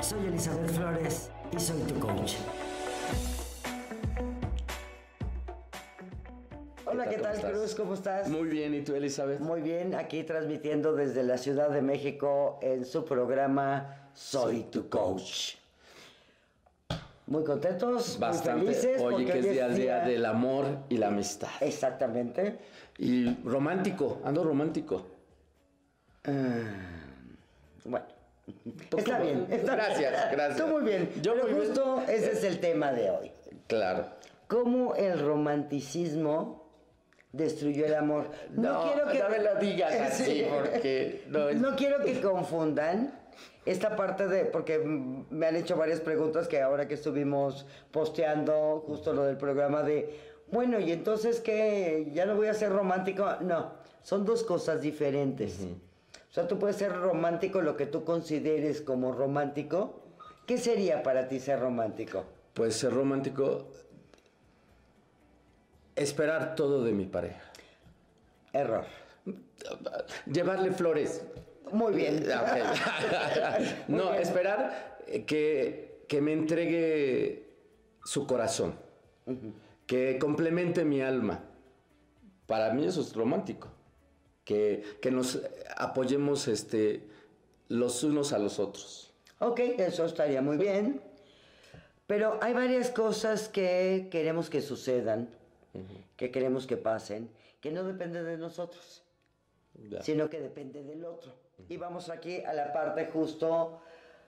Soy Elizabeth Flores y soy tu coach. Hola, ¿qué tal, Cruz? ¿Cómo estás? Muy bien, ¿y tú, Elizabeth? Muy bien, aquí transmitiendo desde la Ciudad de México en su programa Soy tu coach. Muy contentos, Bastante. muy felices. Oye, que es día, día del amor y la amistad. Exactamente. Y romántico, ando romántico. Bueno. Pues está bien. está gracias, bien. gracias. Tú muy bien. Yo Pero muy bien. justo ese es el tema de hoy. Claro. ¿Cómo el romanticismo destruyó el amor? No, no me lo digas así, Sí. porque no es- No quiero que confundan esta parte de, porque me han hecho varias preguntas que ahora que estuvimos posteando justo lo del programa de, bueno, y entonces que ya no voy a ser romántico. No, son dos cosas diferentes. O sea, tú puedes ser romántico lo que tú consideres como romántico. ¿Qué sería para ti ser romántico? Pues ser romántico, esperar todo de mi pareja. Error. Llevarle flores. Muy bien. Ah, no, bien. esperar eh, que, que me entregue su corazón, que complemente mi alma. Para mí eso es romántico. Que, que nos apoyemos este, los unos a los otros. Ok, eso estaría muy bien. Pero hay varias cosas que queremos que sucedan, que queremos que pasen, que no dependen de nosotros, Ya. sino que depende del otro. Y vamos aquí a la parte justo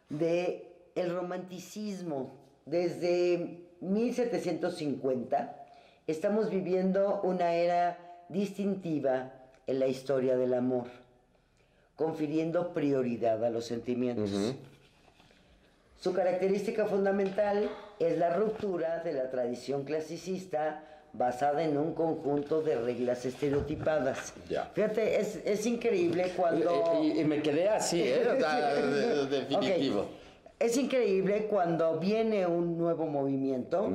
de el romanticismo. Desde 1750 estamos viviendo una era distintiva en la historia del amor, confiriendo prioridad a los sentimientos. Su característica fundamental es la ruptura de la tradición clasicista basada en un conjunto de reglas estereotipadas. Ya. Fíjate, es, es increíble cuando... Y, y- y me quedé así, ¿eh? O sea, definitivo. Es increíble cuando viene un nuevo movimiento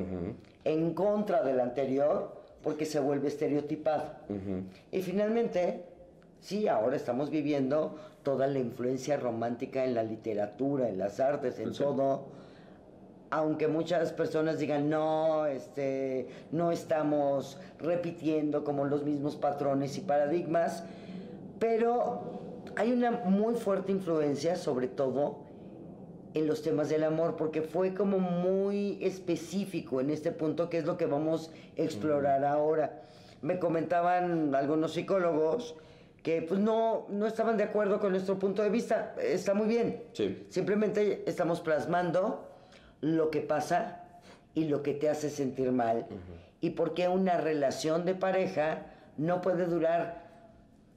en contra del anterior porque se vuelve estereotipado. Y finalmente, sí, ahora estamos viviendo toda la influencia romántica en la literatura, en las artes, en todo. Aunque muchas personas digan, no, este, no estamos repitiendo como los mismos patrones y paradigmas, pero hay una muy fuerte influencia, sobre todo en los temas del amor, porque fue como muy específico en este punto, que es lo que vamos a explorar ahora. Me comentaban algunos psicólogos que pues no, no estaban de acuerdo con nuestro punto de vista. Está muy bien. Sí. Simplemente estamos plasmando lo que pasa y lo que te hace sentir mal. Y por qué una relación de pareja no puede durar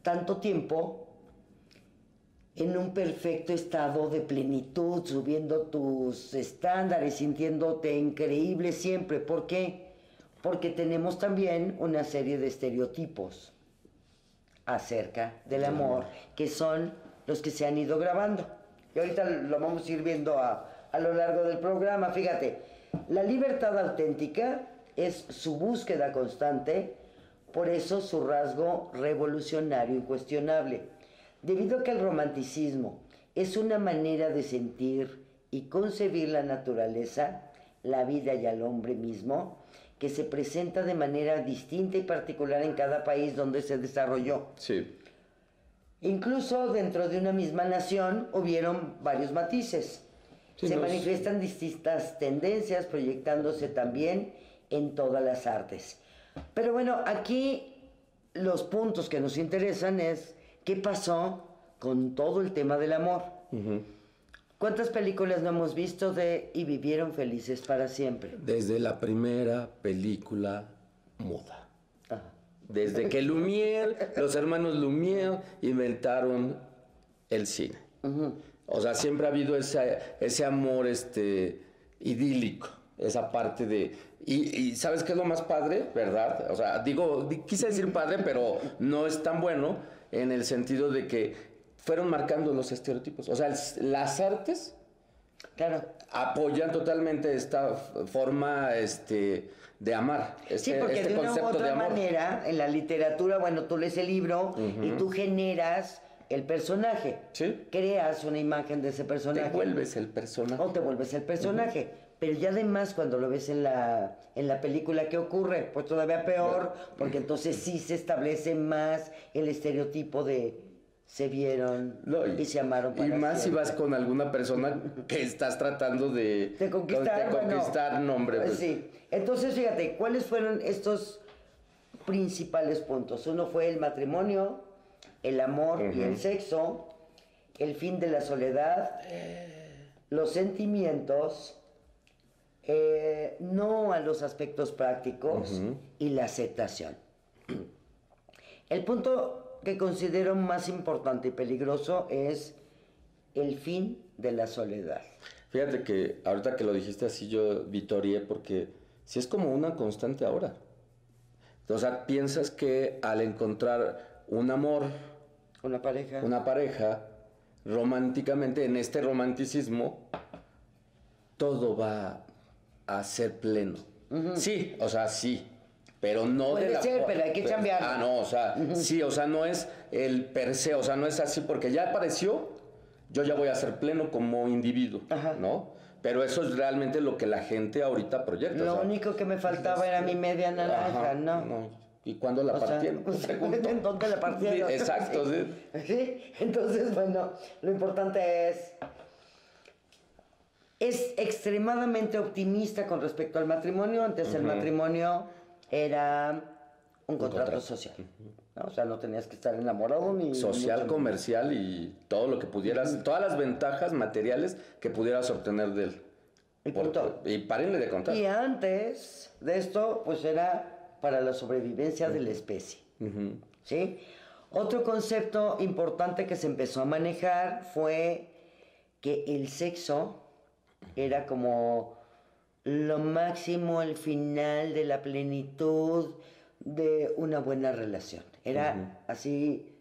tanto tiempo en un perfecto estado de plenitud, subiendo tus estándares, sintiéndote increíble siempre. ¿Por qué? Porque tenemos también una serie de estereotipos acerca del amor, que son los que se han ido grabando. Y ahorita lo vamos a ir viendo a, a lo largo del programa. Fíjate, la libertad auténtica es su búsqueda constante, por eso su rasgo revolucionario incuestionable. Debido a que el romanticismo es una manera de sentir y concebir la naturaleza, la vida y al hombre mismo, que se presenta de manera distinta y particular en cada país donde se desarrolló. Sí. Incluso dentro de una misma nación hubieron varios matices. Sí, se no manifiestan distintas tendencias proyectándose también en todas las artes. Pero bueno, aquí los puntos que nos interesan es qué pasó con todo el tema del amor. ¿Cuántas películas no hemos visto de y vivieron felices para siempre? Desde la primera película muda. Desde que Lumière, los hermanos Lumière inventaron el cine. O sea, siempre ha habido ese, ese amor este, idílico, esa parte de... Y, y ¿sabes qué es lo más padre? ¿Verdad? O sea, digo, di- quise decir padre, pero no es tan bueno en el sentido de que fueron marcando los estereotipos. O sea, las artes Claro. apoyan totalmente esta forma este, de amar, este, Sí, porque este de una u otra manera, en la literatura, bueno, tú lees el libro y tú generas el personaje. Sí. Creas una imagen de ese personaje. Te vuelves el personaje. O te vuelves el personaje. Pero ya además cuando lo ves en la, en la película, ¿qué ocurre? Pues todavía peor, porque entonces sí se establece más el estereotipo de se vieron No, y, se amaron. Y más si vas con alguna persona que estás tratando de, de conquistar, de bueno, nombre. pues. Sí. Entonces, fíjate, ¿cuáles fueron estos principales puntos? Uno fue el matrimonio, el amor y el sexo, el fin de la soledad, los sentimientos, eh, no a los aspectos prácticos y la aceptación. El punto que considero más importante y peligroso es el fin de la soledad. Fíjate que ahorita que lo dijiste así yo vitorié porque si es como una constante ahora. O sea, piensas que al encontrar un amor, Una pareja. una pareja, románticamente, en este romanticismo, todo va a ser pleno. Sí, o sea, sí. Pero no Puede de la ser, pero hay que cambiarlo. Ah, no, o sea, sí, o sea, no es el per se, o sea, no es así porque ya apareció, yo ya voy a ser pleno como individuo, Ajá. ¿no? Pero eso es realmente lo que la gente ahorita proyecta. Lo o sea, único que me faltaba era mi media naranja, ajá, ¿no? ¿Y cuándo la O sea, partieron? Pregunto. ¿en dónde la partieron? Sí, exacto, sí. Sí, Entonces, bueno, lo importante es... Es extremadamente optimista con respecto al matrimonio. Antes el matrimonio era un contrato, contrato. social. ¿no? O sea, no tenías que estar enamorado ni... Social, mucho- comercial y todo lo que pudieras, todas las ventajas materiales que pudieras obtener de él. Y Por- punto. y párenle de contar. Y antes de esto, pues era para la sobrevivencia de la especie. ¿sí? Otro concepto importante que se empezó a manejar fue que el sexo era como lo máximo, el final de la plenitud de una buena relación. Era así,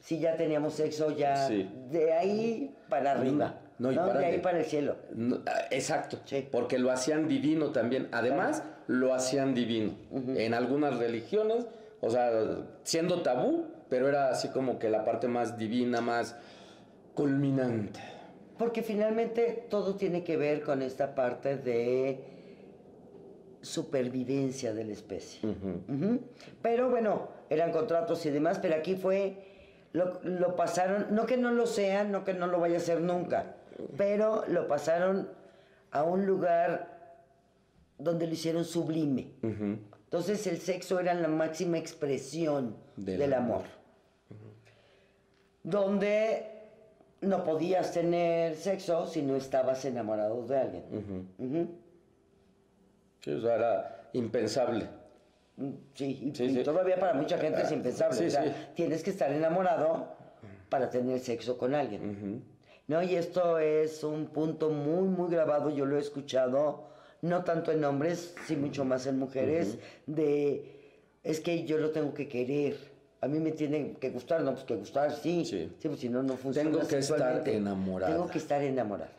si ya teníamos sexo, ya Sí. de ahí para arriba, No, y ¿no? de ahí para el cielo. No, ah, exacto, Sí. porque lo hacían divino también. Además, lo hacían divino. En algunas religiones, o sea, siendo tabú, pero era así como que la parte más divina, más culminante. Porque finalmente todo tiene que ver con esta parte de supervivencia de la especie. Ujú. Pero bueno, eran contratos y demás, pero aquí fue, lo, lo pasaron, no que no lo sean, no que no lo vaya a hacer nunca, pero lo pasaron a un lugar donde lo hicieron sublime. Entonces el sexo era la máxima expresión Del del, amor. amor. Donde no podías tener sexo si no estabas enamorado de alguien. Ujú. Sí, o sea, era impensable. Mm, Sí, y, Sí, y sí. todavía para mucha gente es impensable. Sí, o sea, tienes que estar enamorado para tener sexo con alguien. ¿No? Y esto es un punto muy, muy grabado, yo lo he escuchado, no tanto en hombres, sí mucho más en mujeres, de, es que yo lo tengo que querer. A mí me tiene que gustar, no, pues que gustar, sí. Sí. pues si no, no funciona Tengo que estar enamorada. Tengo que estar enamorada.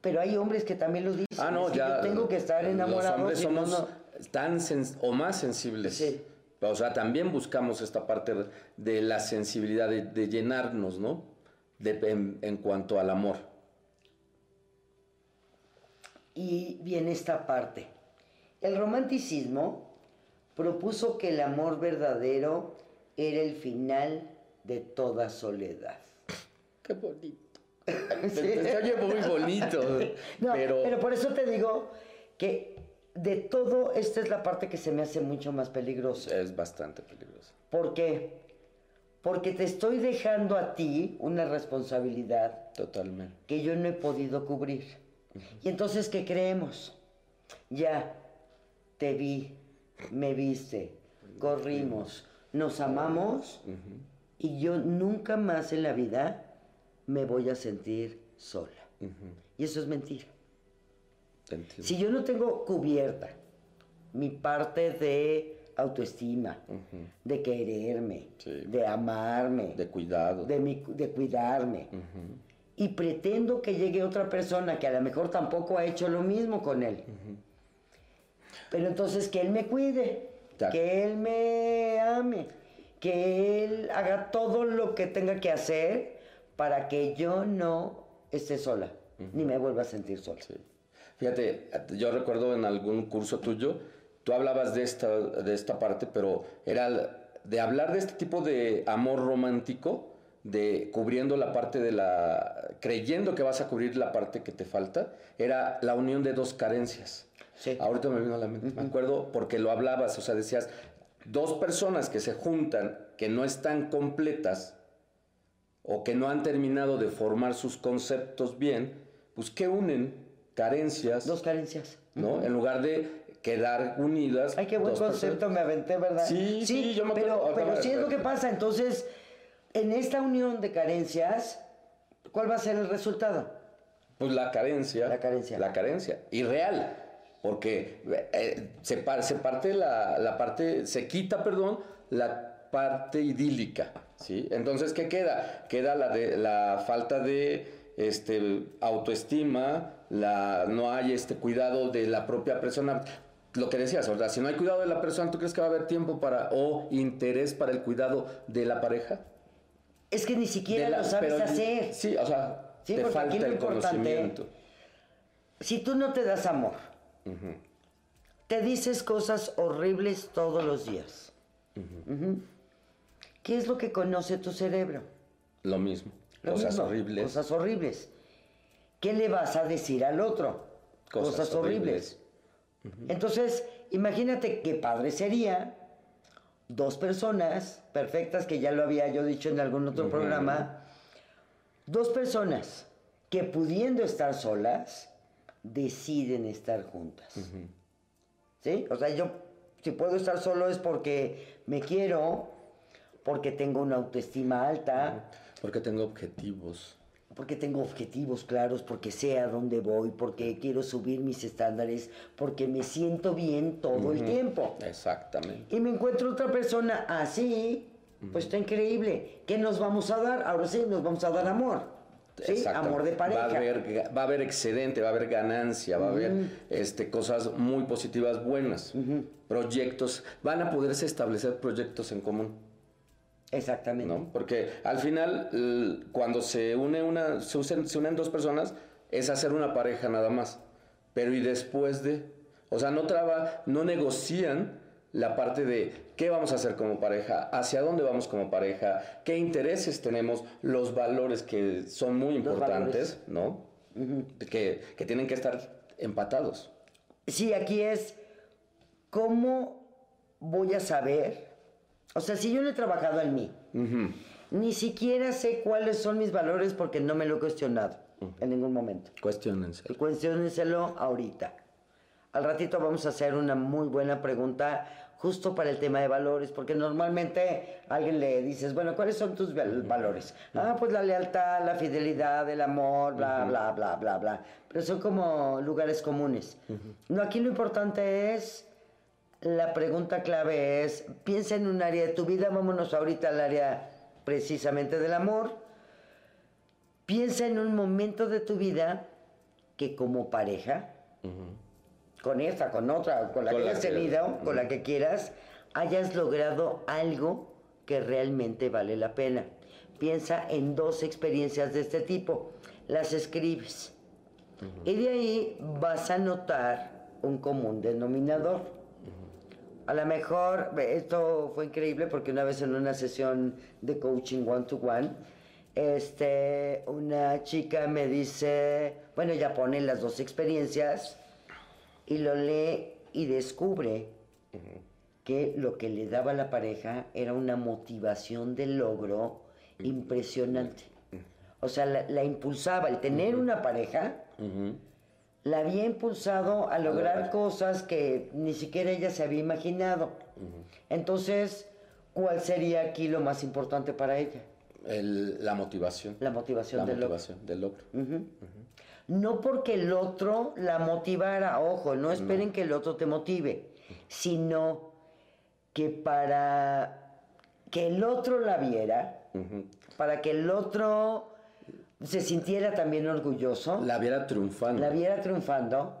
Pero hay hombres que también lo dicen. Ah, no, ya. yo tengo que estar enamorado. Los hombres si no, somos no- tan o más sensibles. Sí. O sea, también buscamos esta parte de la sensibilidad, de, de llenarnos, ¿no? De- en, en cuanto al amor. Y viene esta parte. El romanticismo propuso que el amor verdadero era el final de toda soledad. Qué bonito. Se oye muy bonito. No, pero, pero... por eso te digo que de todo, esta es la parte que se me hace mucho más peligrosa. es bastante peligroso. ¿Por qué? Porque te estoy dejando a ti una responsabilidad Totalmente. que yo no he podido cubrir. Y entonces, ¿qué creemos? Ya te vi, me viste, corrimos, nos amamos y yo nunca más en la vida me voy a sentir sola. Y eso es mentira. Entiendo. Si yo no tengo cubierta mi parte de autoestima, de quererme, Sí. de amarme, De cuidado. de, mi- de cuidarme. Y pretendo que llegue otra persona que a lo mejor tampoco ha hecho lo mismo con él. Pero entonces que él me cuide, que él me ame. que él haga todo lo que tenga que hacer para que yo no esté sola, ni me vuelva a sentir sola. Sí. Fíjate, yo recuerdo en algún curso tuyo, tú hablabas de esta, de esta parte, pero era de hablar de este tipo de amor romántico, de cubriendo la parte de la, creyendo que vas a cubrir la parte que te falta, era la unión de dos carencias. Sí. Ahorita me vino a la mente, me acuerdo porque lo hablabas, o sea, decías, dos personas que se juntan, que no están completas, o que no han terminado de formar sus conceptos bien, pues ¿qué unen? Carencias. Dos carencias. ¿No? En lugar de quedar unidas. Ay, qué buen concepto me aventé, ¿verdad? Sí, sí, yo me pero, acuerdo. pero Ahorita sí es lo que pasa. Entonces, en esta unión de carencias, ¿cuál va a ser el resultado? Pues la carencia. La carencia. La carencia. Y real. Porque eh, se, par- se parte la, la parte, se quita, perdón, la parte idílica. ¿sí? Entonces, ¿qué queda? Queda la, de, la falta de este, autoestima, la, no hay este cuidado de la propia persona. Lo que decías, ¿verdad? Si no hay cuidado de la persona, ¿tú crees que va a haber tiempo para, o interés para el cuidado de la pareja? Es que ni siquiera la- lo sabes pero- hacer. Sí, o sea, Sí, te falta el importante- conocimiento. Si tú no te das amor, te dices cosas horribles todos los días. ¿Qué es lo que conoce tu cerebro? Lo mismo. Lo Cosas mismo, horribles. Cosas horribles. ¿Qué le vas a decir al otro? Cosas horribles. Entonces, imagínate qué padre sería dos personas perfectas, que ya lo había yo dicho en algún otro programa, dos personas que pudiendo estar solas, deciden estar juntas. ¿Sí? O sea, yo si puedo estar solo es porque me quiero, porque tengo una autoestima alta, Porque tengo objetivos. porque tengo objetivos claros, porque sé a dónde voy, porque quiero subir mis estándares, porque me siento bien todo el tiempo. Exactamente. Y me encuentro otra persona así, pues está increíble. ¿Qué nos vamos a dar? Ahora sí, nos vamos a dar amor. ¿Sí? Amor de pareja. Va a, haber, ga- va a haber excedente, va a haber ganancia, va a haber este, cosas muy positivas, buenas. Proyectos. Van a poderse establecer proyectos en común. Exactamente. ¿no? Porque al final, cuando se une una, se, usen- se unen dos personas, es hacer una pareja nada más. Pero y después de, o sea, no traba, no negocian la parte de qué vamos a hacer como pareja, hacia dónde vamos como pareja, qué intereses tenemos, los valores que son muy importantes, ¿no? que, que tienen que estar empatados. Sí, aquí es cómo voy a saber. O sea, si yo no he trabajado en mí, ni siquiera sé cuáles son mis valores porque no me lo he cuestionado en ningún momento. Cuestiónense. Y Cuestiónenselo ahorita. Al ratito vamos a hacer una muy buena pregunta justo para el tema de valores, porque normalmente a alguien le dices, bueno, ¿cuáles son tus val- valores? Ah, pues la lealtad, la fidelidad, el amor, bla, bla, bla, bla, bla. Pero son como lugares comunes. No, aquí lo importante es, la pregunta clave es, piensa en un área de tu vida, vámonos ahorita al área precisamente del amor. Piensa en un momento de tu vida que como pareja, con esta, con otra, con la Con que la hayas que- tenido, con la que quieras, hayas logrado algo que realmente vale la pena. Piensa en dos experiencias de este tipo, las escribes. Y de ahí vas a notar un común denominador. A lo mejor, esto fue increíble porque una vez en una sesión de coaching one to one, este, una chica me dice, bueno, ella pone las dos experiencias y lo lee y descubre que lo que le daba a la pareja era una motivación de logro impresionante. O sea, la, la impulsaba, el tener una pareja, la había impulsado a lograr cosas que ni siquiera ella se había imaginado. Entonces, ¿cuál sería aquí lo más importante para ella? El- la motivación. La motivación La del logro. motivación del logro. No porque el otro la motivara, ojo, no esperen que el otro te motive, sino que para que el otro la viera, para que el otro se sintiera también orgulloso, La viera triunfando. la viera triunfando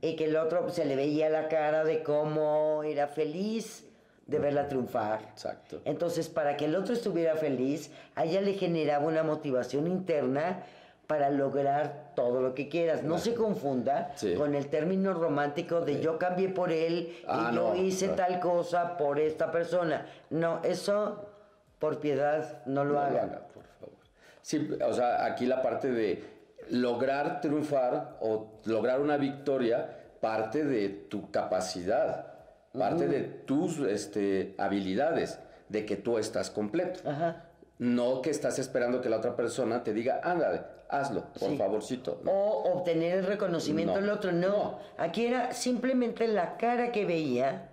y que el otro se le veía la cara de cómo era feliz de verla triunfar. Exacto. Entonces, para que el otro estuviera feliz, a ella le generaba una motivación interna para lograr todo lo que quieras. No se confunda Sí. con el término romántico de yo cambié por él Ah, y yo no, hice no. tal cosa por esta persona. No, eso por piedad no lo No lo haga, por favor. Sí, o sea, aquí la parte de lograr triunfar o lograr una victoria parte de tu capacidad, parte de tus este, habilidades, de que tú estás completo. Ajá. No que estás esperando que la otra persona te diga, ándale, hazlo, por Sí. favorcito. O obtener el reconocimiento No. del otro. No. No. Aquí era simplemente la cara que veía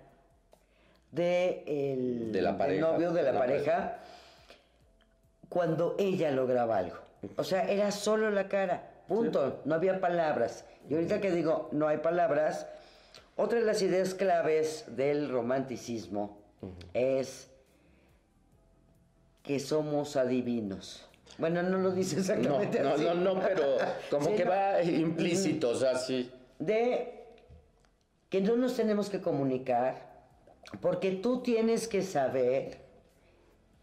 de el, De la novio de la, de la pareja cuando ella lograba algo. O sea, era solo la cara. Punto. No había palabras. Y ahorita que digo, no hay palabras, otra de las ideas claves del romanticismo es que somos adivinos. Bueno, no lo dice No, exactamente no, así. no, no, pero como Sí, que no. va implícito, o sea, sí. de que no nos tenemos que comunicar porque tú tienes que saber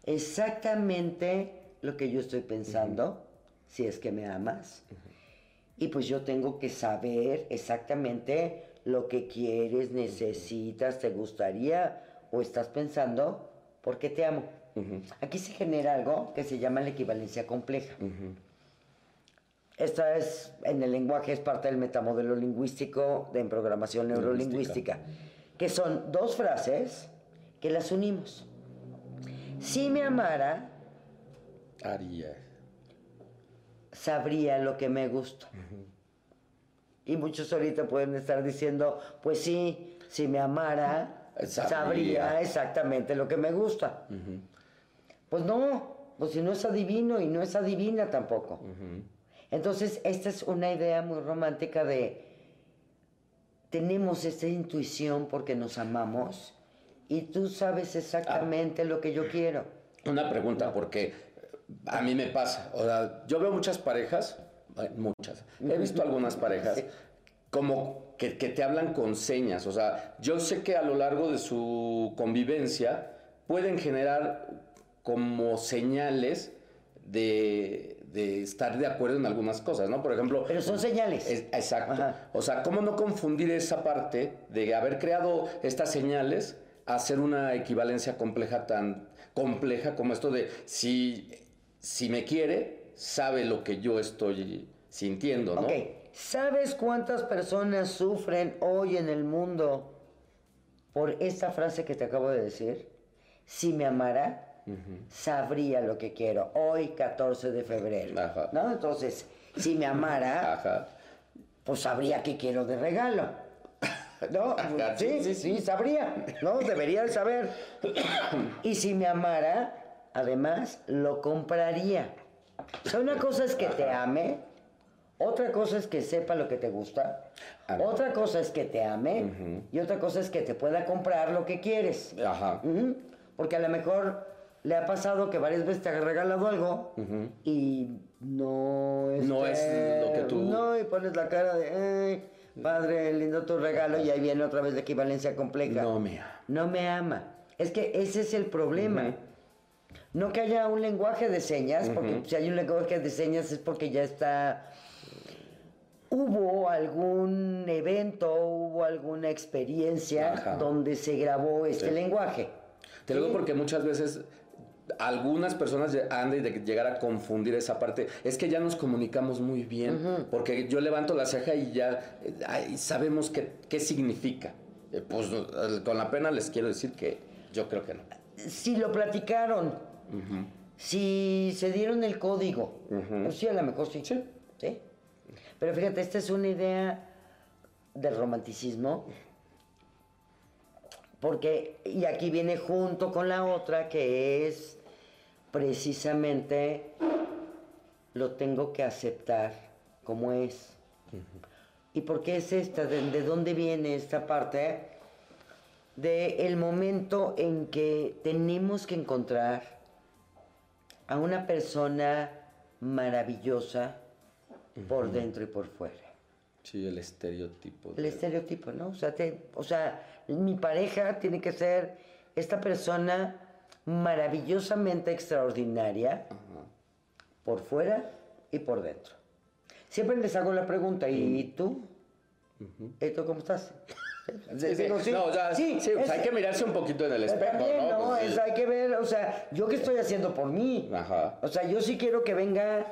exactamente lo que yo estoy pensando, si es que me amas. Y pues yo tengo que saber exactamente lo que quieres, necesitas, te gustaría o estás pensando porque te amo. Aquí se genera algo que se llama la equivalencia compleja. Esta es, en el lenguaje, es parte del metamodelo lingüístico de en programación neurolingüística, que son dos frases que las unimos. Si me amara, Haría. sabría lo que me gusta. Y muchos ahorita pueden estar diciendo, pues sí, si me amara, Sabría. sabría exactamente lo que me gusta. Pues no, pues si no es adivino y no es adivina tampoco. Entonces, esta es una idea muy romántica de tenemos esta intuición porque nos amamos y tú sabes exactamente lo que yo quiero. Una pregunta, porque a mí me pasa. O sea, yo veo muchas parejas, eh, muchas. He visto algunas parejas como que, que te hablan con señas. O sea, yo sé que a lo largo de su convivencia pueden generar como señales de, de estar de acuerdo en algunas cosas, ¿no? Por ejemplo, Pero son señales. es- exacto. Ajá. O sea, ¿cómo no confundir esa parte de haber creado estas señales a hacer una equivalencia compleja tan compleja como esto de si, si me quiere, sabe lo que yo estoy sintiendo, ¿no? Ok, ¿sabes cuántas personas sufren hoy en el mundo por esta frase que te acabo de decir? Si me amara, sabría lo que quiero. Hoy, 14 de febrero. Ajá. ¿No? Entonces, si me amara, Ajá. pues sabría qué quiero de regalo. ¿No? Ajá, Sí, sí, sí, sabría. ¿No? Debería de saber. Y si me amara, además, lo compraría. O sea, una cosa es que te ame, otra cosa es que sepa lo que te gusta, otra cosa es que te ame y otra cosa es que te pueda comprar lo que quieres. Ajá. Porque a lo mejor le ha pasado que varias veces te ha regalado algo y no es. No es lo que tú- No, y pones la cara de. "Ay, padre, lindo tu regalo, y ahí viene otra vez la equivalencia compleja. No me ama. No me ama. Es que ese es el problema. No que haya un lenguaje de señas, porque si hay un lenguaje de señas es porque ya está. Hubo algún evento, hubo alguna experiencia Ajá. donde se grabó este Sí. lenguaje. Te lo digo porque muchas veces algunas personas han de llegar a confundir esa parte. Es que ya nos comunicamos muy bien, porque yo levanto la ceja y ya ay, sabemos qué, qué significa. Eh, Pues con la pena les quiero decir que yo creo que no. Si lo platicaron, si se dieron el código, pues sí, a lo mejor sí. Sí. ¿Sí? Pero fíjate, esta es una idea del romanticismo, porque, y aquí viene junto con la otra, que es precisamente lo tengo que aceptar como es. ¿Y por qué es esta? ¿De, de dónde viene esta parte? De el momento en que tenemos que encontrar a una persona maravillosa por dentro y por fuera. Sí, el estereotipo. El de- estereotipo, ¿no? O sea, te- o sea, mi pareja tiene que ser esta persona maravillosamente extraordinaria por fuera y por dentro. Siempre les hago la pregunta, ¿y tú? ¿Y tú cómo estás? Sí, sí. Digo, No, o sea, sí, pues hay que mirarse un poquito en el espejo, También, ¿no? no, Pues es- hay que ver, o sea, yo qué estoy haciendo por mí. Ajá. O sea, yo sí quiero que venga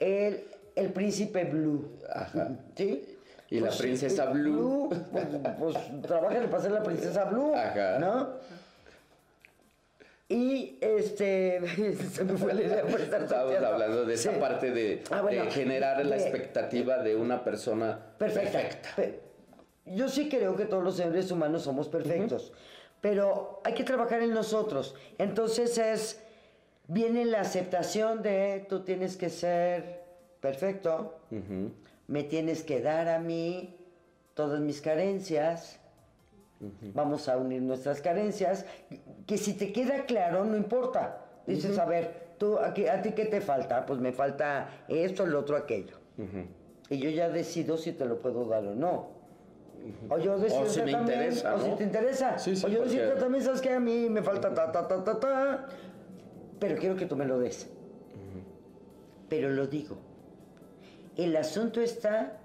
el, el príncipe Blue. Ajá. ¿Sí? Y la princesa Blue. pues, pues trabaja para ser la princesa Blue. Ajá. ¿No? Y este. se me fue la idea por estar chateando. hablando de esa Sí. parte de, Ah, bueno, de generar la expectativa de una persona Perfecta. perfecta. Pe- Yo sí creo que todos los seres humanos somos perfectos, pero hay que trabajar en nosotros. Entonces es, viene la aceptación de tú tienes que ser perfecto, me tienes que dar a mí todas mis carencias, vamos a unir nuestras carencias, que si te queda claro, no importa. Dices, a ver, tú, ¿a, qué- ¿a ti qué te falta? Pues me falta esto, el otro, aquello. Y yo ya decido si te lo puedo dar o no. O yo decido O si me también, interesa, O si te interesa. Sí, sí, o yo decido porque- también, ¿sabes qué? A mí me falta ta, ta, ta, ta, ta. Pero quiero que tú me lo des. Pero lo digo. El asunto está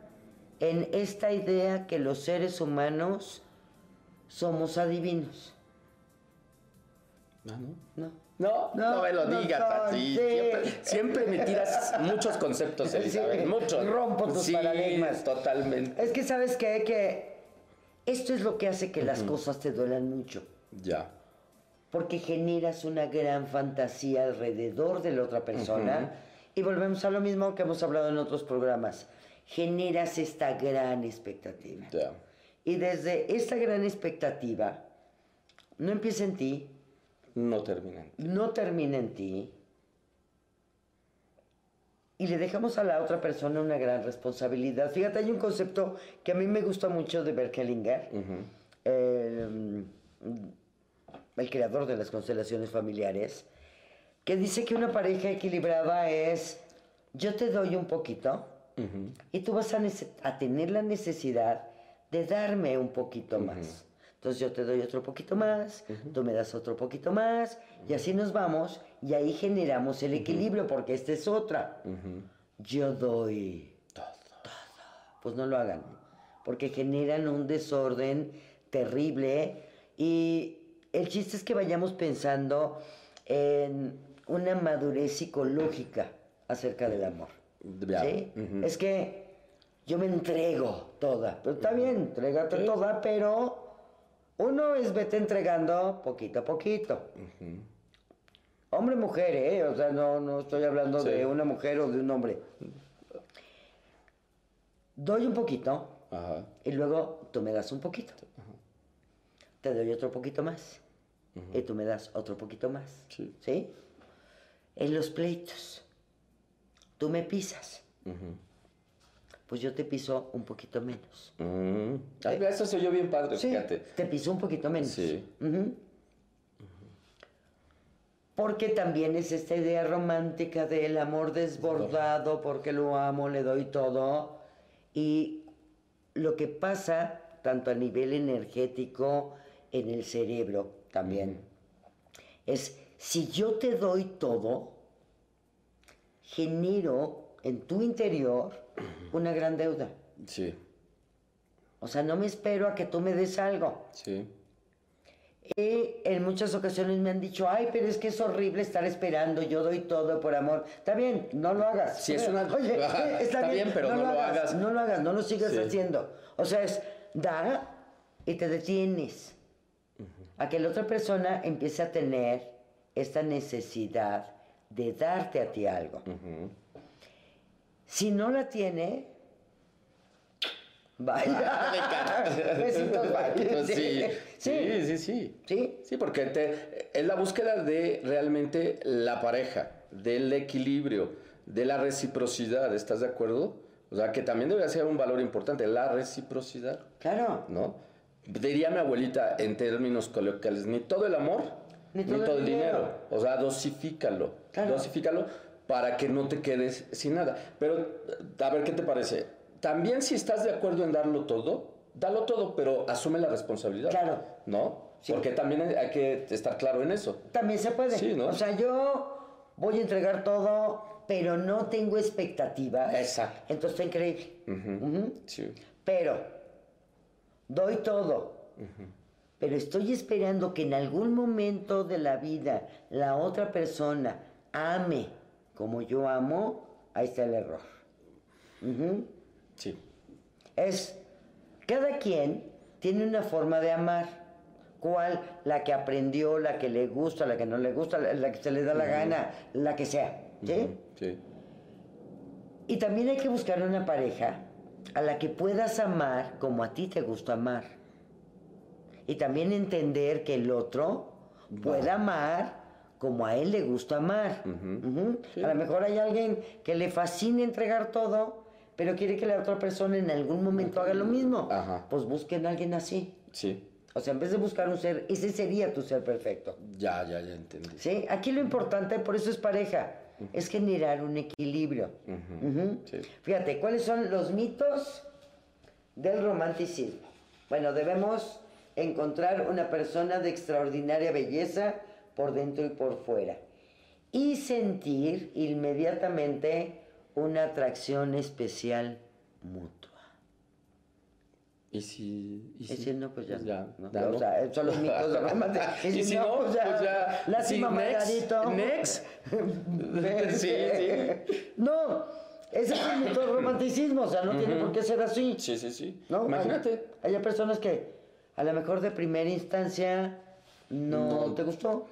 en esta idea que los seres humanos somos adivinos. Ah, ¿no? ¿No? No, no, No, me lo no digas son, así. sí. Siempre, siempre me tiras muchos conceptos, Sí, Elizabeth. muchos. rompo tus sí, paradigmas. totalmente. Es que sabes qué? que esto es lo que hace que las cosas te duelan mucho. Ya. Porque generas una gran fantasía alrededor de la otra persona. Y volvemos a lo mismo que hemos hablado en otros programas. Generas esta gran expectativa. Ya. Y desde esta gran expectativa, no empieza en ti, No terminan. no termina en ti, y le dejamos a la otra persona una gran responsabilidad. Fíjate, hay un concepto que a mí me gusta mucho de Berkelinger, el, el creador de las constelaciones familiares, que dice que una pareja equilibrada es, yo te doy un poquito y tú vas a tener la necesidad de darme un poquito más. Entonces yo te doy otro poquito más, tú me das otro poquito más, y así nos vamos, y ahí generamos el equilibrio, porque esta es otra. Yo doy todo. Pues no lo hagan, porque generan un desorden terrible, y el chiste es que vayamos pensando en una madurez psicológica acerca del amor. ¿sí? Es que yo me entrego toda. Pero está bien, entrégate Sí. toda, pero uno es vete entregando poquito a poquito. Hombre, mujer, ¿eh? O sea, no, no estoy hablando Sí. de una mujer o de un hombre. Doy un poquito Ajá. y luego tú me das un poquito. Te doy otro poquito más. Y tú me das otro poquito más. Sí. ¿Sí? En los pleitos, tú me pisas. Pues yo te piso un poquito menos. Mm. Ay, eso se oyó bien padre, Sí, fíjate. te piso un poquito menos. Sí. Porque también es esta idea romántica del amor desbordado, porque lo amo, le doy todo. Y lo que pasa, tanto a nivel energético, en el cerebro también, es si yo te doy todo, genero en tu interior una gran deuda. Sí, O sea, no me espero a que tú me des algo. sí. Y en muchas ocasiones me han dicho, ay, pero es que es horrible estar esperando, yo doy todo por amor. Está bien, no lo hagas. Sí, es una- Oye, está bien, pero no lo hagas. No lo hagas, no lo sigas Sí. haciendo. O sea, es da y te detienes. A que la otra persona empiece a tener esta necesidad de darte a ti algo. Si no la tiene, vaya. Besitos, bye. Pues sí, Sí. sí, sí, sí. Sí. Sí, porque te- es la búsqueda de realmente la pareja, del equilibrio, de la reciprocidad, ¿estás de acuerdo? O sea, que también debería ser un valor importante, la reciprocidad, Claro. ¿no? Diría mi abuelita en términos coloquiales, ni todo el amor, ni todo, el dinero. O sea, dosifícalo, Claro. dosifícalo para que no te quedes sin nada. Pero, a ver, ¿qué te parece? También si estás de acuerdo en darlo todo, dalo todo, pero asume la responsabilidad. Claro. ¿No? Porque también hay que estar claro en eso. También se puede. Sí, ¿no? O sea, yo voy a entregar todo, pero no tengo expectativas. Exacto. Entonces está increíble. Sí. Pero doy todo. Pero estoy esperando que en algún momento de la vida la otra persona ame como yo amo. Ahí está el error. Sí. Es, cada quien tiene una forma de amar. ¿Cuál? La que aprendió, la que le gusta, la que no le gusta, la, que se le da la gana, la que sea. ¿Sí? Sí. Y también hay que buscar una pareja a la que puedas amar como a ti te gusta amar. Y también entender que el otro puede amar como a él le gusta amar. A lo mejor hay alguien que le fascina entregar todo, pero quiere que la otra persona en algún momento haga lo mismo. Ajá. Pues busquen a alguien así. Sí. O sea, en vez de buscar un ser, ese sería tu ser perfecto. Ya, ya, ya entendí. ¿Sí? Aquí lo importante, por eso es pareja, es generar un equilibrio. Sí. Fíjate, ¿cuáles son los mitos del romanticismo? Bueno, debemos encontrar una persona de extraordinaria belleza por dentro y por fuera y sentir inmediatamente una atracción especial mutua. ¿Y si, y Y si no, pues ya. Ya, ¿no? ya O sea, son los mitos del romanticismo. Y si no, pues ya. Lástima, Sí, Margarito. next. Sí, sí. No, ese es el mito del romanticismo, o sea, no tiene por qué ser así. Sí, sí, sí. ¿no? Imagínate. Hay, hay personas que a lo mejor de primera instancia no, te gustó,